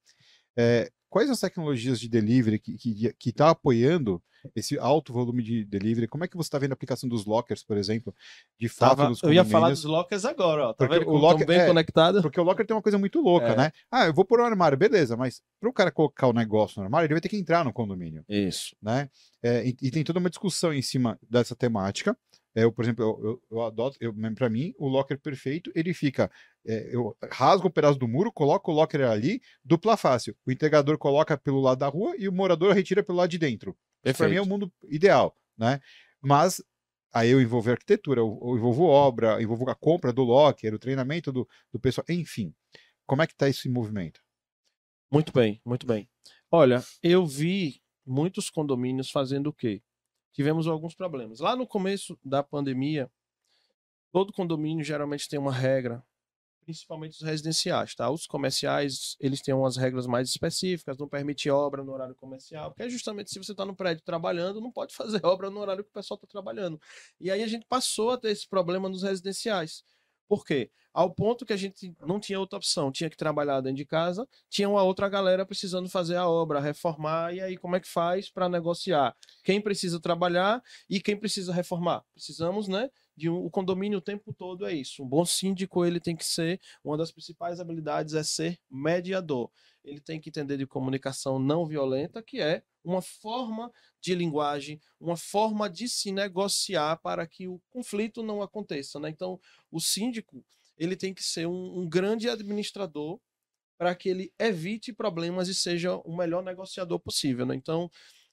É, quais as tecnologias de delivery que está que, tá apoiando esse alto volume de delivery? Como é que você está vendo a aplicação dos lockers, por exemplo, de fato Tava- eu ia falar dos lockers agora, ó. Tá Porque vendo o locker- bem é, conectado? Porque o locker tem uma coisa muito louca, É. né? Ah, eu vou pôr um armário, beleza, mas para o cara colocar o negócio no armário, ele vai ter que entrar no condomínio Isso. né? É, e, e tem toda uma discussão em cima dessa temática, eu, por exemplo, eu, eu, eu adoto, para mim, o locker perfeito, ele fica. é, eu rasgo um pedaço do muro, coloco o locker ali, dupla fácil. O entregador coloca pelo lado da rua e o morador retira pelo lado de dentro. Para mim é o mundo ideal, né? Mas aí eu envolvo arquitetura, eu, eu envolvo obra, envolvo a compra do locker, o treinamento do, do pessoal, enfim. Como é que está esse movimento? Muito bem, muito bem. Olha, eu vi muitos condomínios fazendo o quê? Tivemos alguns problemas. Lá no começo da pandemia, todo condomínio geralmente tem uma regra, principalmente os residenciais, tá? Os comerciais, eles têm umas regras mais específicas, não permite obra no horário comercial, porque é justamente se você está no prédio trabalhando, não pode [LAUGHS] fazer obra no horário que o pessoal está trabalhando. E aí a gente passou a ter esse problema nos residenciais. Por quê? Ao ponto que a gente não tinha outra opção, tinha que trabalhar dentro de casa, tinha uma outra galera precisando fazer a obra, reformar, e aí como é que faz para negociar? Quem precisa trabalhar e quem precisa reformar? Precisamos, né, de um, o condomínio o tempo todo é isso. Um bom síndico, ele tem que ser, uma das principais habilidades é ser mediador. Ele tem que entender de comunicação não violenta, que é uma forma de linguagem, uma forma de se negociar para que o conflito não aconteça. Né? Então, o síndico ele tem que ser um, um grande administrador para que ele evite problemas e seja o melhor negociador possível. Né? Então,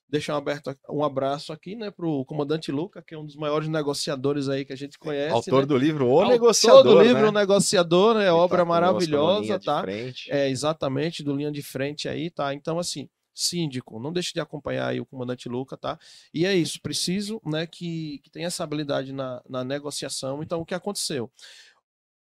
deixar um, aberto, um abraço aqui né, para o comandante Luca, que é um dos maiores negociadores aí que a gente conhece. Autor né? do livro O Autor Negociador. do livro né? O Negociador, né? Ele Obra tá maravilhosa, Linha de tá? Frente. É, exatamente, do linha de frente aí, tá? Então, assim, síndico, não deixe de acompanhar aí o comandante Luca, tá? E é isso, preciso, né, que, que tenha essa habilidade na, na negociação. Então, o que aconteceu?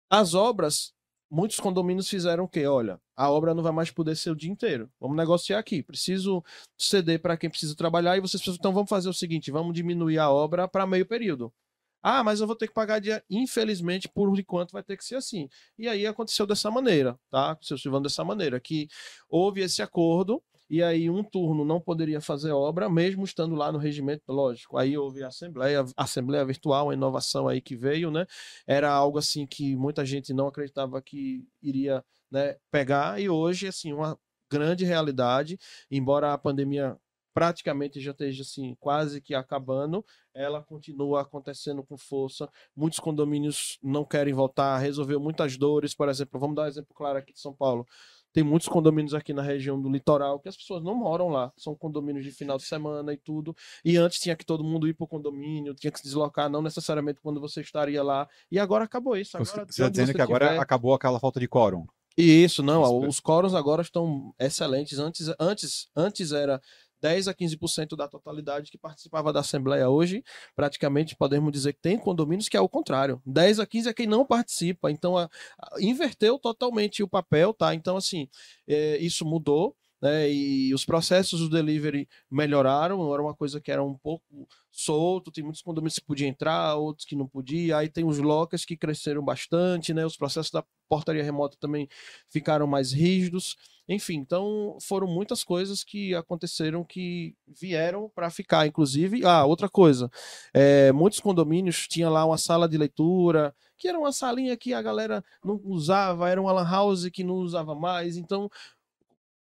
As obras, muitos condomínios fizeram o quê? Olha, a obra não vai mais poder ser o dia inteiro. Vamos negociar aqui. Preciso ceder para quem precisa trabalhar e vocês precisam, então vamos fazer o seguinte, vamos diminuir a obra para meio período. Ah, mas eu vou ter que pagar dia. Infelizmente, por enquanto, vai ter que ser assim. E aí aconteceu dessa maneira, tá? Aconteceu Silvano dessa maneira, que houve esse acordo, e aí um turno não poderia fazer obra, mesmo estando lá no regimento, lógico. Aí houve a assembleia, assembleia virtual, a inovação aí que veio, né? Era algo assim que muita gente não acreditava que iria né, pegar, e hoje, assim, uma grande realidade, embora a pandemia praticamente já esteja assim quase que acabando, ela continua acontecendo com força. Muitos condomínios não querem voltar, resolveu muitas dores, por exemplo, vamos dar um exemplo claro aqui de São Paulo. Tem muitos condomínios aqui na região do litoral que as pessoas não moram lá, são condomínios de final de semana e tudo. E antes tinha que todo mundo ir para o condomínio, tinha que se deslocar, não necessariamente quando você estaria lá. E agora acabou isso. Agora, Você de está dizendo você que agora tiver- acabou aquela falta de quórum. Isso, não, Isso, os quóruns agora estão excelentes. Antes, antes, antes era 10 a 15% da totalidade que participava da Assembleia. Hoje, praticamente podemos dizer que tem condomínios que é o contrário. 10 a 15 é quem não participa. Então, a- a- inverteu totalmente o papel, tá? Então, assim, é, isso mudou. Né, e os processos do delivery melhoraram, era uma coisa que era um pouco solto, tem muitos condomínios que podiam entrar, outros que não podiam, aí tem os lockers que cresceram bastante, né, os processos da portaria remota também ficaram mais rígidos, enfim, então foram muitas coisas que aconteceram que vieram para ficar, inclusive, ah, outra coisa, é, muitos condomínios tinha lá uma sala de leitura, que era uma salinha que a galera não usava, era uma lan house que não usava mais, então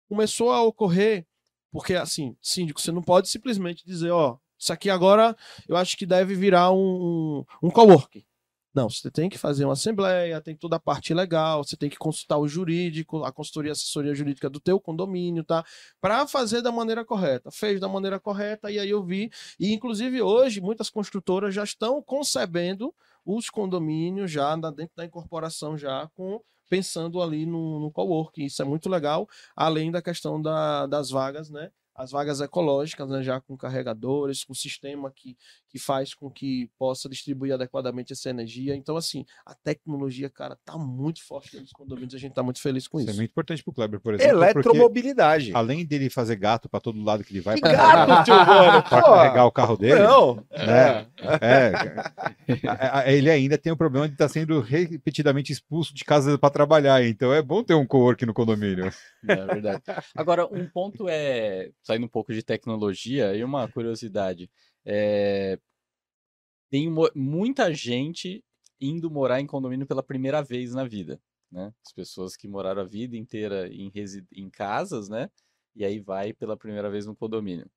começou a ocorrer, porque assim, síndico, você não pode simplesmente dizer, ó, isso aqui agora eu acho que deve virar um, um, coworking. Não, você tem que fazer uma assembleia, tem toda a parte legal, você tem que consultar o jurídico, a consultoria, assessoria jurídica do teu condomínio, tá? Para fazer da maneira correta. Fez da maneira correta e aí eu vi, e inclusive hoje muitas construtoras já estão concebendo os condomínios já dentro da incorporação já com pensando ali no, no coworking. Isso é muito legal, além da questão da- das vagas, né? As vagas ecológicas, né? Já com carregadores, com sistema que, que faz com que possa distribuir adequadamente essa energia. Então, assim, a tecnologia, cara, tá muito forte dos condomínios. A gente tá muito feliz com Isso isso. é muito importante pro Kleber, por exemplo. porque Eletromobilidade. além dele fazer gato para todo lado que ele vai Que pra, gato, tio Mano. pra carregar o carro dele, Não. né? É, a- ele ainda tem o problema de estar sendo repetidamente expulso de casa para trabalhar, então é bom ter um co-work no condomínio. É verdade. Agora, um ponto é, saindo um pouco de tecnologia, e uma curiosidade. é, tem muita gente indo morar em condomínio pela primeira vez na vida, né? As pessoas que moraram a vida inteira em, em casas, né? E aí vai pela primeira vez no condomínio.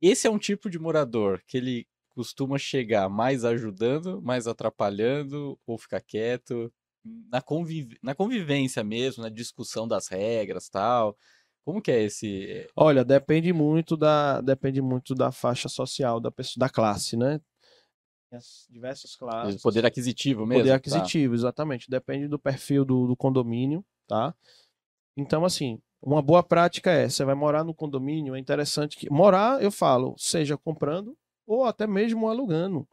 Esse é um tipo de morador que ele costuma chegar mais ajudando, mais atrapalhando ou ficar quieto? Na, conviv... na convivência mesmo, na discussão das regras tal. Como que é esse. Olha, depende muito da, depende muito da faixa social da pessoa, da classe, né? As diversas classes. Poder aquisitivo mesmo? Poder tá. aquisitivo, exatamente. Depende do perfil do, do condomínio, tá? Então, assim, uma boa prática é, você vai morar no condomínio, é interessante que morar, eu falo, seja comprando ou até mesmo alugando.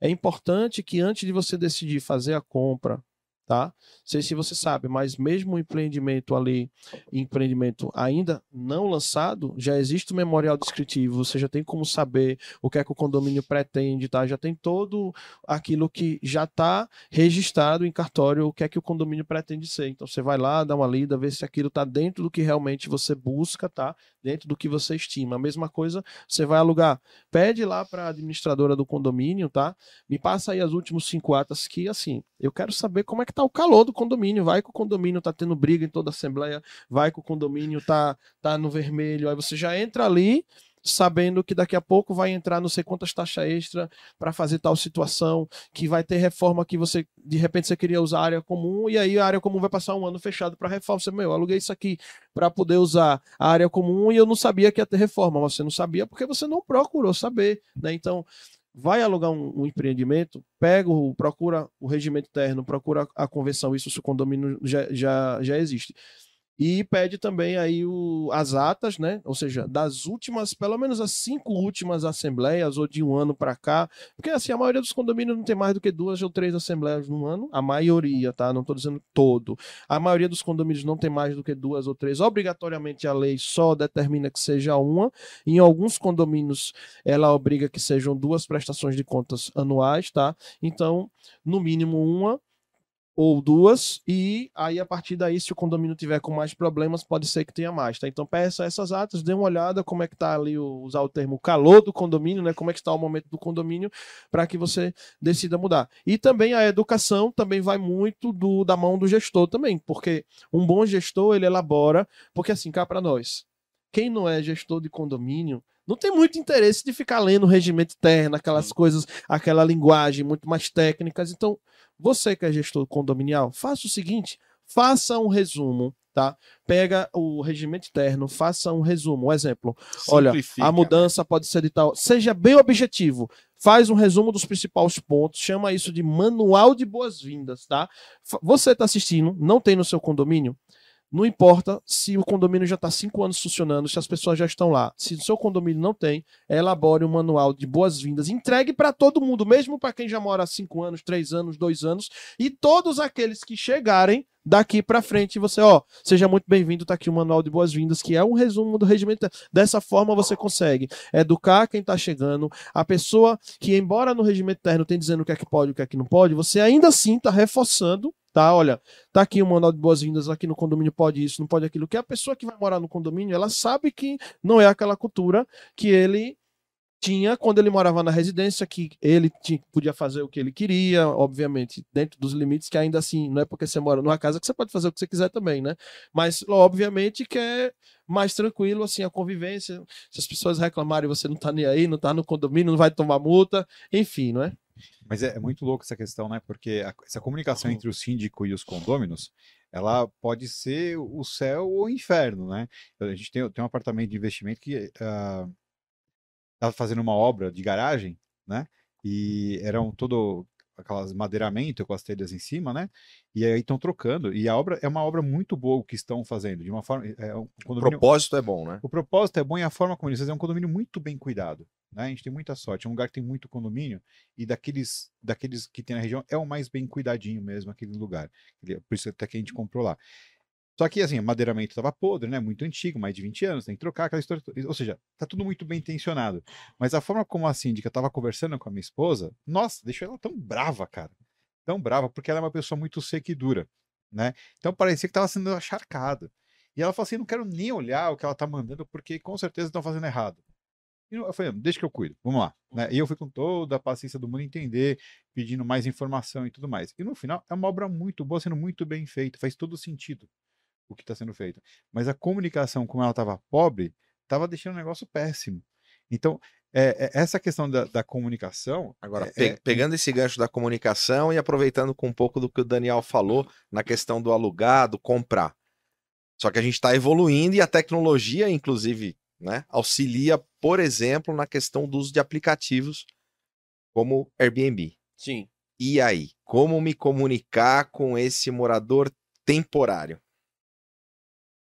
É importante que antes de você decidir fazer a compra, tá? Sei se você sabe, mas mesmo o empreendimento ali, empreendimento ainda não lançado, já existe o memorial descritivo, você já tem como saber o que é que o condomínio pretende, tá? Já tem todo aquilo que já está registrado em cartório, o que é que o condomínio pretende ser. Então você vai lá, dá uma lida, vê se aquilo está dentro do que realmente você busca, tá? Dentro do que você estima. A mesma coisa, você vai alugar, pede lá para a administradora do condomínio, tá? Me passa aí as últimas cinco atas que, assim, eu quero saber como é que tá o calor do condomínio. Vai que o condomínio tá tendo briga em toda a assembleia, vai que o condomínio tá, tá no vermelho. Aí você já entra ali sabendo que daqui a pouco vai entrar não sei quantas taxas extra para fazer tal situação, que vai ter reforma que você, de repente, você queria usar a área comum, e aí a área comum vai passar um ano fechado para reforma. Você, meu, eu aluguei isso aqui para poder usar a área comum e eu não sabia que ia ter reforma, você não sabia porque você não procurou saber, né? Então, vai alugar um, um, empreendimento, pega o, procura o regimento interno, procura a convenção, isso se o condomínio já, já, já existe. E pede também aí o, as atas, né? Ou seja, das últimas, pelo menos as cinco últimas assembleias, ou de um ano para cá. Porque assim, a maioria dos condomínios não tem mais do que duas ou três assembleias no ano. A maioria, tá? Não estou dizendo todo. A maioria dos condomínios não tem mais do que duas ou três. Obrigatoriamente a lei só determina que seja uma. Em alguns condomínios ela obriga que sejam duas prestações de contas anuais, tá? Então, no mínimo uma ou duas, e aí a partir daí, se o condomínio tiver com mais problemas, pode ser que tenha mais, tá? Então peça essas atas, dê uma olhada como é que tá ali, o, usar o termo calor do condomínio, né? Como é que está o momento do condomínio, para que você decida mudar. E também a educação também vai muito do, da mão do gestor também, porque um bom gestor, ele elabora, porque assim, cá para nós, quem não é gestor de condomínio não tem muito interesse de ficar lendo o regimento interno, aquelas coisas, aquela linguagem muito mais técnicas. Então, você que é gestor condominial, faça o seguinte: faça um resumo, tá? Pega o regimento interno, faça um resumo. Um exemplo. Olha, a mudança pode ser de tal. Seja bem objetivo. Faz um resumo dos principais pontos, chama isso de manual de boas-vindas, tá? Você está assistindo, não tem no seu condomínio? Não importa se o condomínio já está cinco anos funcionando, se as pessoas já estão lá. Se o seu condomínio não tem, elabore um manual de boas-vindas. Entregue para todo mundo, mesmo para quem já mora há cinco anos, três anos, dois anos. E todos aqueles que chegarem daqui para frente, você, ó, seja muito bem-vindo, tá aqui o manual de boas-vindas, que é um resumo do regimento. Dessa forma você consegue educar quem tá chegando, a pessoa que, embora no regimento interno tem dizendo o que é que pode e o que é que não pode, você ainda assim tá reforçando tá? Olha, tá aqui o manual de boas-vindas aqui no condomínio pode isso, não pode aquilo. Que a pessoa que vai morar no condomínio, ela sabe que não é aquela cultura que ele tinha quando ele morava na residência, que ele tinha, podia fazer o que ele queria, obviamente, dentro dos limites, que ainda assim, não é porque você mora numa casa que você pode fazer o que você quiser também, né? Mas, obviamente, que é mais tranquilo, assim, a convivência. Se as pessoas reclamarem, você não tá nem aí, não tá no condomínio, não vai tomar multa, enfim, não é? Mas é, é muito louco essa questão, né? Porque a, essa comunicação entre o síndico e os condôminos, ela pode ser o céu ou o inferno, né? A gente tem, tem um apartamento de investimento que uh, estava fazendo uma obra de garagem, né? E eram todo aquelas madeiramento com as telhas em cima, né? E aí estão trocando. E a obra é uma obra muito boa o que estão fazendo. De uma forma. É um condomínio... O propósito é bom, né? O propósito é bom e a forma como eles fazem é um condomínio muito bem cuidado. Né? A gente tem muita sorte. É um lugar que tem muito condomínio e daqueles, daqueles que tem na região é o mais bem cuidadinho mesmo, aquele lugar. Por isso até que a gente comprou lá. Só que, assim, o madeiramento estava podre, né? Muito antigo, mais de 20 anos, tem que trocar aquela história. Ou seja, tá tudo muito bem intencionado. Mas a forma como a síndica estava conversando com a minha esposa, nossa, deixou ela tão brava, cara. Tão brava, porque ela é uma pessoa muito seca e dura, né? Então parecia que estava sendo acharcada. E ela falou assim: não quero nem olhar o que ela tá mandando, porque com certeza estão fazendo errado. Eu falei, deixa que eu cuido, vamos lá. Né? E eu fui com toda a paciência do mundo entender, pedindo mais informação e tudo mais. E no final, é uma obra muito boa, sendo muito bem feita, faz todo sentido o que está sendo feito. Mas a comunicação, como ela estava pobre, estava deixando o negócio péssimo. Então, é, é, essa questão da, da comunicação. Agora, é- pe- é- pegando esse gancho da comunicação e aproveitando com um pouco do que o Daniel falou na questão do alugar, do comprar. Só que a gente está evoluindo e a tecnologia, inclusive, né, auxilia, por exemplo, na questão do uso de aplicativos como Airbnb. Sim. E aí, como me comunicar com esse morador temporário?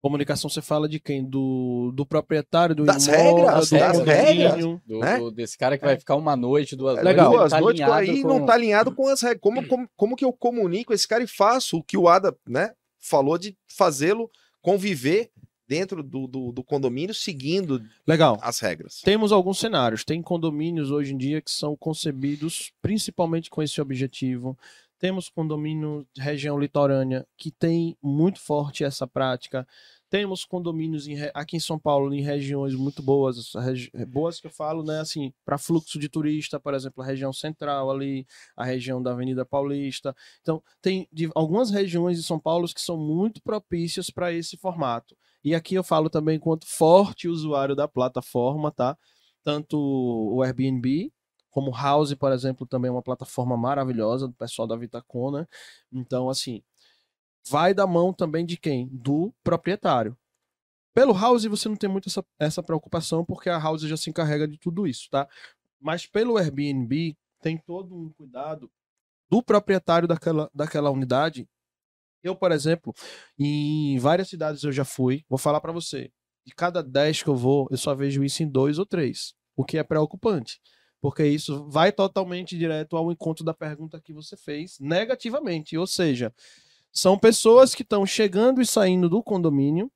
Comunicação você fala de quem? Do, do proprietário do Das imóvel, regras, do das condomínio. Do, né? do- desse cara que vai ficar uma noite, duas Legal. noites. Duas tá noites aí com- não tá alinhado com as regras. Como, [CLEARS THROAT] como, como que eu comunico esse cara e faço o que o Ada né, falou de fazê-lo conviver dentro do, do, do condomínio seguindo Legal. as regras? Temos alguns cenários. Tem condomínios hoje em dia que são concebidos principalmente com esse objetivo. Temos condomínio de região litorânea que tem muito forte essa prática. Temos condomínios em aqui em São Paulo em regiões muito boas, regi- boas que eu falo, né, assim, para fluxo de turista, por exemplo, a região central ali, a região da Avenida Paulista. Então, tem de- algumas regiões de São Paulo que são muito propícias para esse formato. E aqui eu falo também quanto forte usuário da plataforma, tá? Tanto o Airbnb, como o House, por exemplo, também é uma plataforma maravilhosa do pessoal da Vitacona. Então, assim, vai da mão também de quem? Do proprietário. Pelo House você não tem muito essa, essa preocupação, porque a House já se encarrega de tudo isso, tá? Mas pelo Airbnb tem todo um cuidado do proprietário daquela, daquela unidade. Eu, por exemplo, em várias cidades eu já fui, vou falar para você, de cada 10 que eu vou, eu só vejo isso em dois ou três, o que é preocupante. Porque isso vai totalmente direto ao encontro da pergunta que você fez negativamente. Ou seja, são pessoas que estão chegando e saindo do condomínio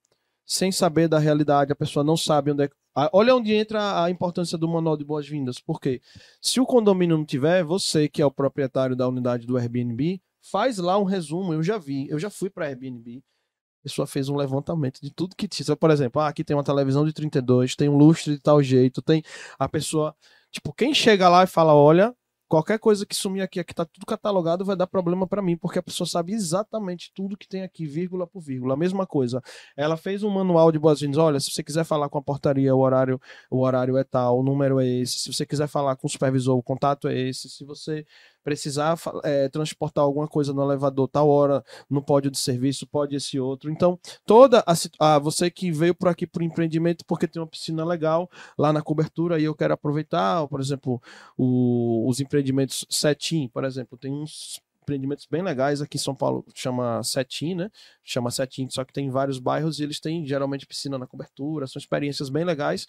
sem saber da realidade, a pessoa não sabe onde é. Olha onde entra a importância do manual de boas-vindas. Porque se o condomínio não tiver, você que é o proprietário da unidade do Airbnb, faz lá um resumo. Eu já vi, eu já fui para Airbnb. A pessoa fez um levantamento de tudo que tinha. Por exemplo, ah, aqui tem uma televisão de 32, tem um lustre de tal jeito, tem a pessoa. Tipo, quem chega lá e fala: olha, qualquer coisa que sumir aqui, aqui tá tudo catalogado, vai dar problema para mim, porque a pessoa sabe exatamente tudo que tem aqui, vírgula por vírgula. A mesma coisa. Ela fez um manual de boas-vindas. Olha, se você quiser falar com a portaria, o horário, o horário é tal, o número é esse. Se você quiser falar com o supervisor, o contato é esse. Se você precisar eh, transportar alguma coisa no elevador, tal hora, no pódio de serviço, pode esse outro. Então, toda a, ah, você que veio por aqui por empreendimento porque tem uma piscina legal lá na cobertura e eu quero aproveitar, por exemplo, o- os empreendimentos Setim, por exemplo, tem uns empreendimentos bem legais aqui em São Paulo, chama Setim, né? Chama Setim, só que tem em vários bairros e eles têm geralmente piscina na cobertura, são experiências bem legais,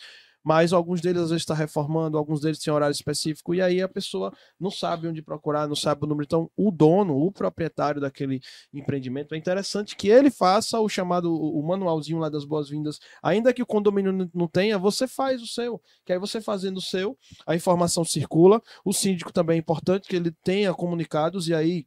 mas alguns deles às vezes está reformando, alguns deles têm horário específico e aí a pessoa não sabe onde procurar, não sabe o número. Então, o dono, o proprietário daquele empreendimento, é interessante que ele faça o chamado, o manualzinho lá das boas-vindas, ainda que o condomínio não tenha, você faz o seu, que aí você fazendo o seu, a informação circula, o síndico também é importante que ele tenha comunicados e aí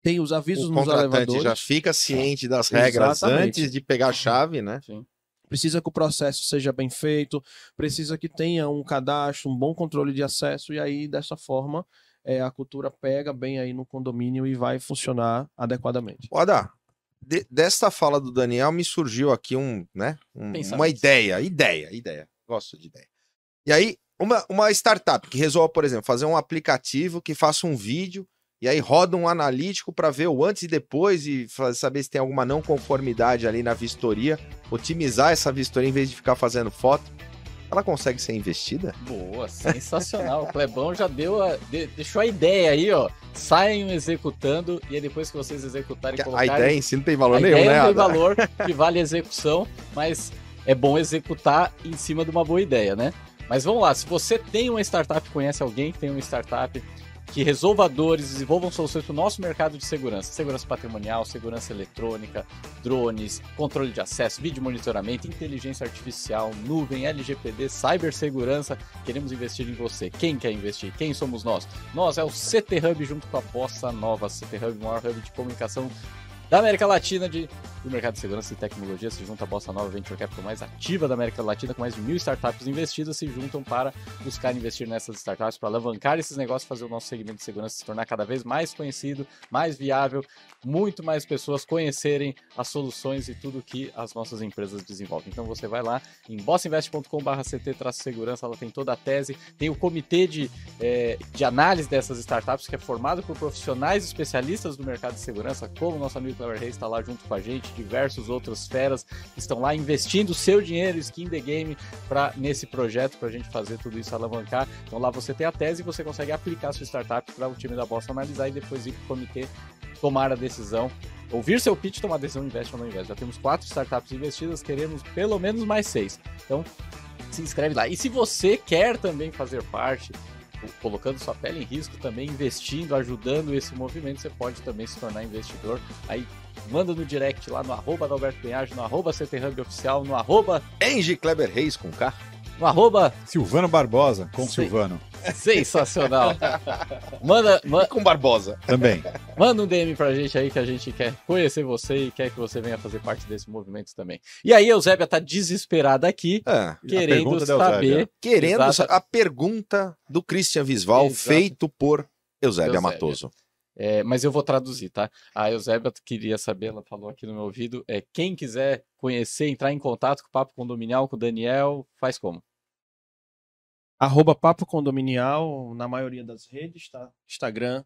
tem os avisos O nos elevadores. já fica ciente das regras Exatamente. antes de pegar a chave, né? Sim. Precisa que o processo seja bem feito, precisa que tenha um cadastro, um bom controle de acesso, e aí, dessa forma, é, a cultura pega bem aí no condomínio e vai funcionar adequadamente. Oda, de- desta fala do Daniel me surgiu aqui um, né, um- uma ideia, ideia, ideia. Gosto de ideia. E aí, uma, uma startup que resolva, por exemplo, fazer um aplicativo que faça um vídeo e aí roda um analítico para ver o antes e depois e saber se tem alguma não conformidade ali na vistoria, otimizar essa vistoria em vez de ficar fazendo foto. Ela consegue ser investida? Boa, sensacional. O [LAUGHS] Clebão já deu a, de- deixou a ideia aí, ó. Saiam executando e aí depois que vocês executarem e A colocarem... ideia em si não tem valor a nenhum, ideia né? não tem valor [LAUGHS] que vale a execução, mas é bom executar em cima de uma boa ideia, né? Mas vamos lá, se você tem uma startup, conhece alguém que tem uma startup que resolva dores, desenvolvam soluções para o nosso mercado de segurança, segurança patrimonial, segurança eletrônica, drones, controle de acesso, vídeo monitoramento, inteligência artificial, nuvem, LGPD, cibersegurança, queremos investir em você. Quem quer investir? Quem somos nós? Nós é o CT Hub junto com a Bossa Nova. CT Hub, o maior hub de comunicação da América Latina de do mercado de segurança e tecnologia se junta a Bossa Nova Venture Capital mais ativa da América Latina, com mais de mil startups investidas, se juntam para buscar investir nessas startups, para alavancar esses negócios, fazer o nosso segmento de segurança se tornar cada vez mais conhecido, mais viável, muito mais pessoas conhecerem as soluções e tudo que as nossas empresas desenvolvem. Então você vai lá em bossinvest.com/ct-segurança, ela tem toda a tese, tem o comitê de, é, de análise dessas startups que é formado por profissionais especialistas do mercado de segurança, como o nosso amigo Clever Reis está lá junto com a gente diversos outros feras estão lá investindo seu dinheiro, skin the game, para nesse projeto, para a gente fazer tudo isso alavancar. Então lá você tem a tese e você consegue aplicar sua startup para o time da Bosta analisar e depois ir para o comitê tomar a decisão ouvir seu pitch, tomar a decisão, investe ou não investe. Já temos quatro startups investidas, queremos pelo menos mais seis. Então, se inscreve lá. E se você quer também fazer parte, colocando sua pele em risco, também investindo, ajudando esse movimento, você pode também se tornar investidor. Aí manda no direct lá no arroba da Alberto Penhage, no arroba Oficial, no arroba Engie Kleber Reis com K. No arroba Silvano Barbosa, com Sei. Silvano. sensacional. manda, ma- E com Barbosa. Também. manda um DM pra gente aí que a gente quer conhecer você e quer que você venha fazer parte desse movimento também. E aí, a Eusébia tá desesperada aqui, É, querendo saber. querendo Exata- a pergunta do Christian Visval Exato. feito por Eusébia Eusébia. Matoso. É, mas eu vou traduzir, tá? A Eusébia queria saber, ela falou aqui no meu ouvido, é, quem quiser conhecer, entrar em contato com o Papo Condominial, com o Daniel, faz como? Arroba Papo Condominial na maioria das redes, tá? Instagram,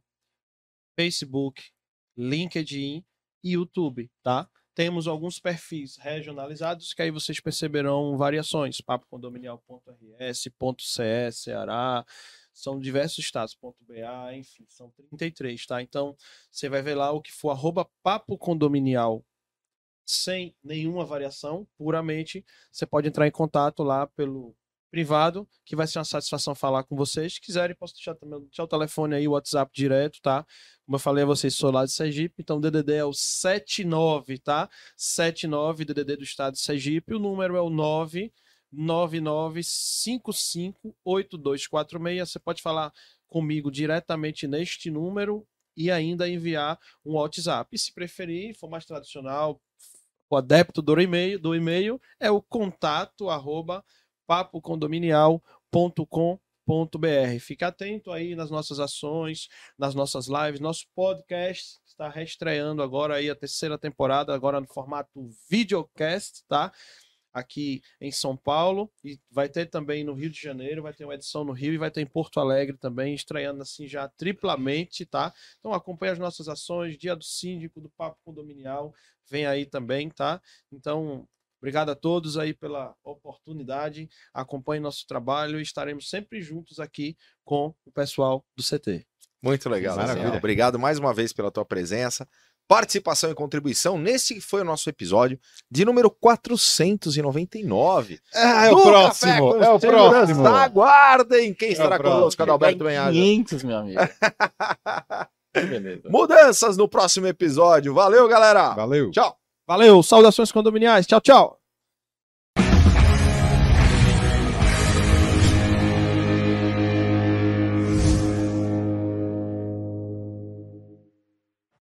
Facebook, LinkedIn e YouTube, tá? Temos alguns perfis regionalizados que aí vocês perceberão variações. papocondominial.rs, .ce, Ceará, são diversos estados, .ba, enfim, são 33, tá? Então, você vai ver lá o que for arroba Papo Condominial sem nenhuma variação, puramente, você pode entrar em contato lá pelo privado, que vai ser uma satisfação falar com vocês. Se quiserem, posso deixar também deixar o telefone aí, o WhatsApp direto, tá? Como eu falei a vocês, sou lá de Sergipe, então o DDD é o 79, tá? 79 DDD do estado de Sergipe, o número é o 999558246. Você pode falar comigo diretamente neste número e ainda enviar um WhatsApp. E se preferir, for mais tradicional, o adepto do e-mail, do e-mail é o contato arroba papocondominial.com.br. Fica atento aí nas nossas ações, nas nossas lives, nosso podcast está reestreando agora aí a terceira temporada, agora no formato videocast, tá? Aqui em São Paulo e vai ter também no Rio de Janeiro, vai ter uma edição no Rio e vai ter em Porto Alegre também, estreando assim já triplamente, tá? Então acompanhe as nossas ações, dia do síndico, do Papo Condominial, vem aí também, tá? Então, Obrigado a todos aí pela oportunidade. Acompanhe nosso trabalho e estaremos sempre juntos aqui com o pessoal do CT. Muito legal. Maravilha. Obrigado mais uma vez pela tua presença, participação e contribuição nesse foi o nosso episódio de número 499. Ah, é o próximo. É o próximo. Aguardem quem estará próximo. conosco, Adalberto Benhaja. 500, meu amigo. [LAUGHS] Beleza. Mudanças no próximo episódio. Valeu, galera. Valeu. Tchau. Valeu, saudações condominiais. Tchau, tchau.